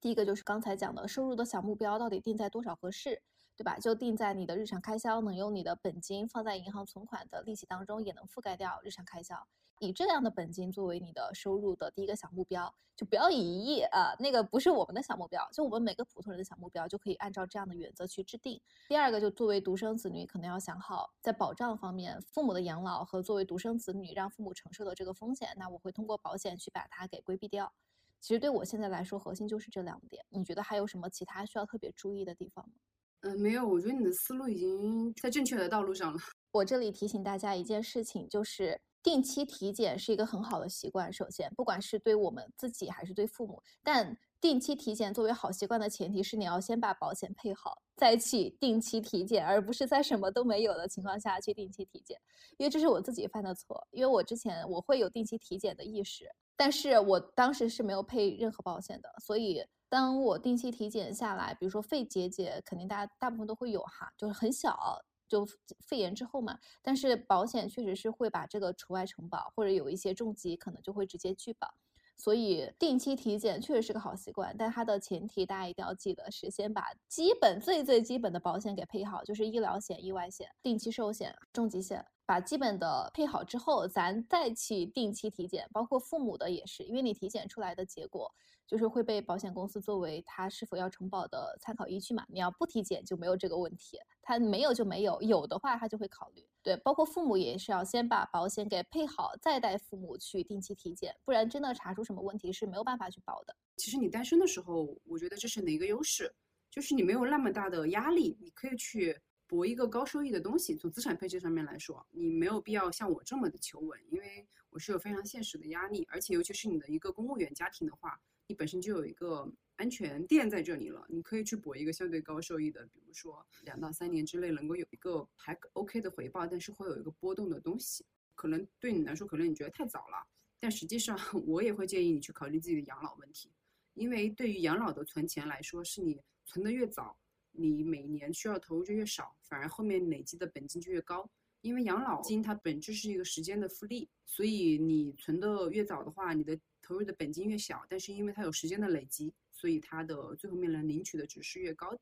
第一个就是刚才讲的收入的小目标到底定在多少合适，对吧？就定在你的日常开销能用你的本金放在银行存款的利息当中，也能覆盖掉日常开销。以这样的本金作为你的收入的第一个小目标，就不要以一亿啊，那个不是我们的小目标，就我们每个普通人的小目标就可以按照这样的原则去制定。第二个就作为独生子女，可能要想好在保障方面，父母的养老和作为独生子女让父母承受的这个风险，那我会通过保险去把它给规避掉。其实对我现在来说，核心就是这两点。你觉得还有什么其他需要特别注意的地方吗？
嗯，没有，我觉得你的思路已经在正确的道路上了。
我这里提醒大家一件事情，就是。定期体检是一个很好的习惯。首先，不管是对我们自己还是对父母，但定期体检作为好习惯的前提是你要先把保险配好，再去定期体检，而不是在什么都没有的情况下去定期体检。因为这是我自己犯的错。因为我之前我会有定期体检的意识，但是我当时是没有配任何保险的。所以当我定期体检下来，比如说肺结节，肯定大家大部分都会有哈，就是很小。就肺炎之后嘛，但是保险确实是会把这个除外承保，或者有一些重疾可能就会直接拒保，所以定期体检确实是个好习惯，但它的前提大家一定要记得是先把基本最最基本的保险给配好，就是医疗险、意外险、定期寿险、重疾险，把基本的配好之后，咱再去定期体检，包括父母的也是，因为你体检出来的结果。就是会被保险公司作为他是否要承保的参考依据嘛？你要不体检就没有这个问题，他没有就没有，有的话他就会考虑。对，包括父母也是要先把保险给配好，再带父母去定期体检，不然真的查出什么问题是没有办法去保的。
其实你单身的时候，我觉得这是你的一个优势？就是你没有那么大的压力，你可以去博一个高收益的东西。从资产配置上面来说，你没有必要像我这么的求稳，因为我是有非常现实的压力，而且尤其是你的一个公务员家庭的话。你本身就有一个安全垫在这里了，你可以去博一个相对高收益的，比如说两到三年之内能够有一个还 OK 的回报，但是会有一个波动的东西。可能对你来说，可能你觉得太早了，但实际上 [laughs] 我也会建议你去考虑自己的养老问题，因为对于养老的存钱来说，是你存的越早，你每年需要投入就越少，反而后面累积的本金就越高。因为养老金它本质是一个时间的复利，所以你存的越早的话，你的投入的本金越小，但是因为它有时间的累积，所以它的最后面能领取的值是越高的。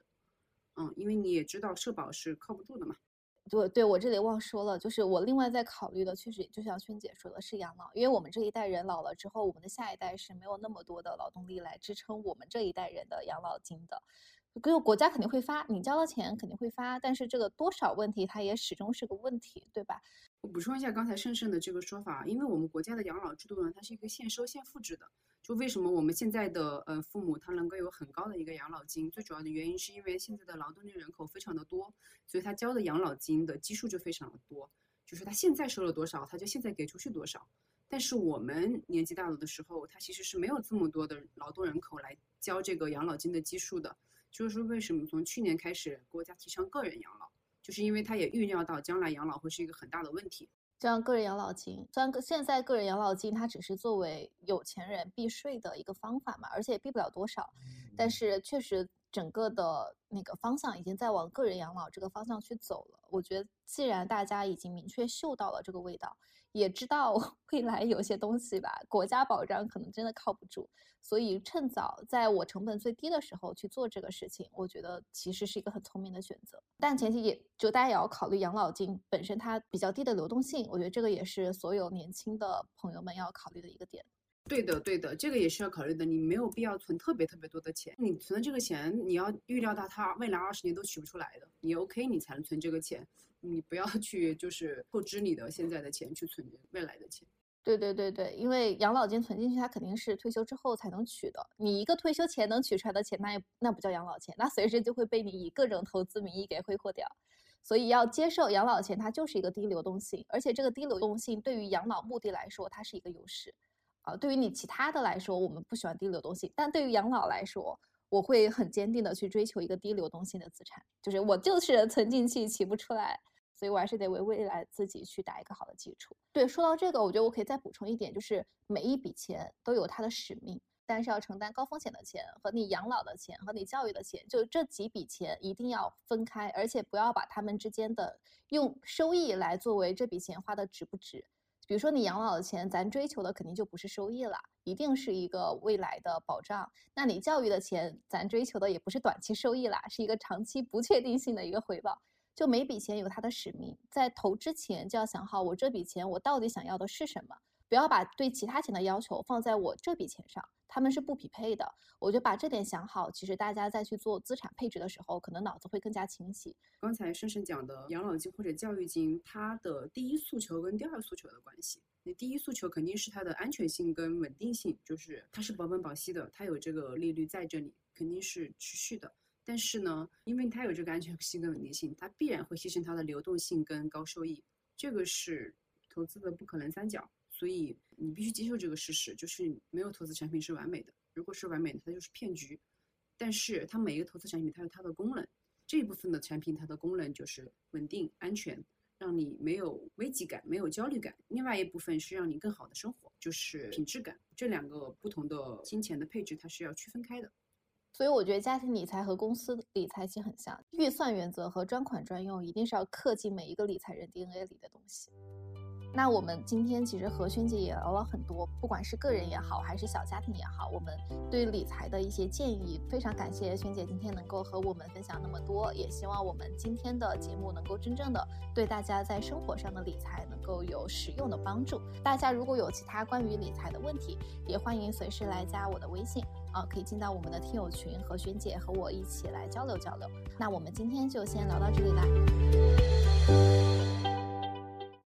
嗯，因为你也知道社保是靠不住的嘛。
对对，我这里忘说了，就是我另外在考虑的，确实就像萱姐说的是养老，因为我们这一代人老了之后，我们的下一代是没有那么多的劳动力来支撑我们这一代人的养老金的。就国家肯定会发，你交了钱肯定会发，但是这个多少问题，它也始终是个问题，对吧？
我补充一下刚才盛盛的这个说法，因为我们国家的养老制度呢，它是一个现收现付制的。就为什么我们现在的呃父母他能够有很高的一个养老金，最主要的原因是因为现在的劳动力人口非常的多，所以他交的养老金的基数就非常的多，就是他现在收了多少，他就现在给出去多少。但是我们年纪大了的时候，他其实是没有这么多的劳动人口来交这个养老金的基数的。就是为什么从去年开始国家提倡个人养老，就是因为他也预料到将来养老会是一个很大的问题。
就像个人养老金，虽然现在个人养老金它只是作为有钱人避税的一个方法嘛，而且也避不了多少，但是确实整个的那个方向已经在往个人养老这个方向去走了。我觉得既然大家已经明确嗅到了这个味道。也知道 [laughs] 未来有些东西吧，国家保障可能真的靠不住，所以趁早在我成本最低的时候去做这个事情，我觉得其实是一个很聪明的选择。但前提也就大家也要考虑养老金本身它比较低的流动性，我觉得这个也是所有年轻的朋友们要考虑的一个点。
对的，对的，这个也是要考虑的。你没有必要存特别特别多的钱，你存的这个钱，你要预料到它未来二十年都取不出来的，你 OK 你才能存这个钱。你不要去就是透支你的现在的钱去存未来的钱。
对对对对，因为养老金存进去，它肯定是退休之后才能取的。你一个退休前能取出来的钱，那也那不叫养老钱，那随时就会被你以各种投资名义给挥霍掉。所以要接受养老钱，它就是一个低流动性，而且这个低流动性对于养老目的来说，它是一个优势。啊，对于你其他的来说，我们不喜欢低流动性，但对于养老来说，我会很坚定的去追求一个低流动性的资产，就是我就是存进去取不出来。所以我还是得为未来自己去打一个好的基础。对，说到这个，我觉得我可以再补充一点，就是每一笔钱都有它的使命，但是要承担高风险的钱和你养老的钱和你教育的钱，就这几笔钱一定要分开，而且不要把它们之间的用收益来作为这笔钱花的值不值。比如说你养老的钱，咱追求的肯定就不是收益了，一定是一个未来的保障。那你教育的钱，咱追求的也不是短期收益啦，是一个长期不确定性的一个回报。就每笔钱有它的使命，在投之前就要想好，我这笔钱我到底想要的是什么，不要把对其他钱的要求放在我这笔钱上，他们是不匹配的。我就把这点想好，其实大家在去做资产配置的时候，可能脑子会更加清晰。
刚才盛盛讲的养老金或者教育金，它的第一诉求跟第二诉求的关系，你第一诉求肯定是它的安全性跟稳定性，就是它是保本保息的，它有这个利率在这里，肯定是持续的。但是呢，因为它有这个安全性跟稳定性，它必然会牺牲它的流动性跟高收益，这个是投资的不可能三角，所以你必须接受这个事实，就是没有投资产品是完美的。如果是完美的，它就是骗局。但是它每一个投资产品它有它的功能，这一部分的产品它的功能就是稳定、安全，让你没有危机感、没有焦虑感。另外一部分是让你更好的生活，就是品质感。这两个不同的金钱的配置，它是要区分开的。
所以我觉得家庭理财和公司理财其实很像，预算原则和专款专用一定是要刻进每一个理财人 DNA 里的东西。那我们今天其实和萱姐也聊了很多，不管是个人也好，还是小家庭也好，我们对理财的一些建议，非常感谢萱姐今天能够和我们分享那么多，也希望我们今天的节目能够真正的对大家在生活上的理财能够有实用的帮助。大家如果有其他关于理财的问题，也欢迎随时来加我的微信啊，可以进到我们的听友群和萱姐和我一起来交流交流。那我们今天就先聊到这里啦。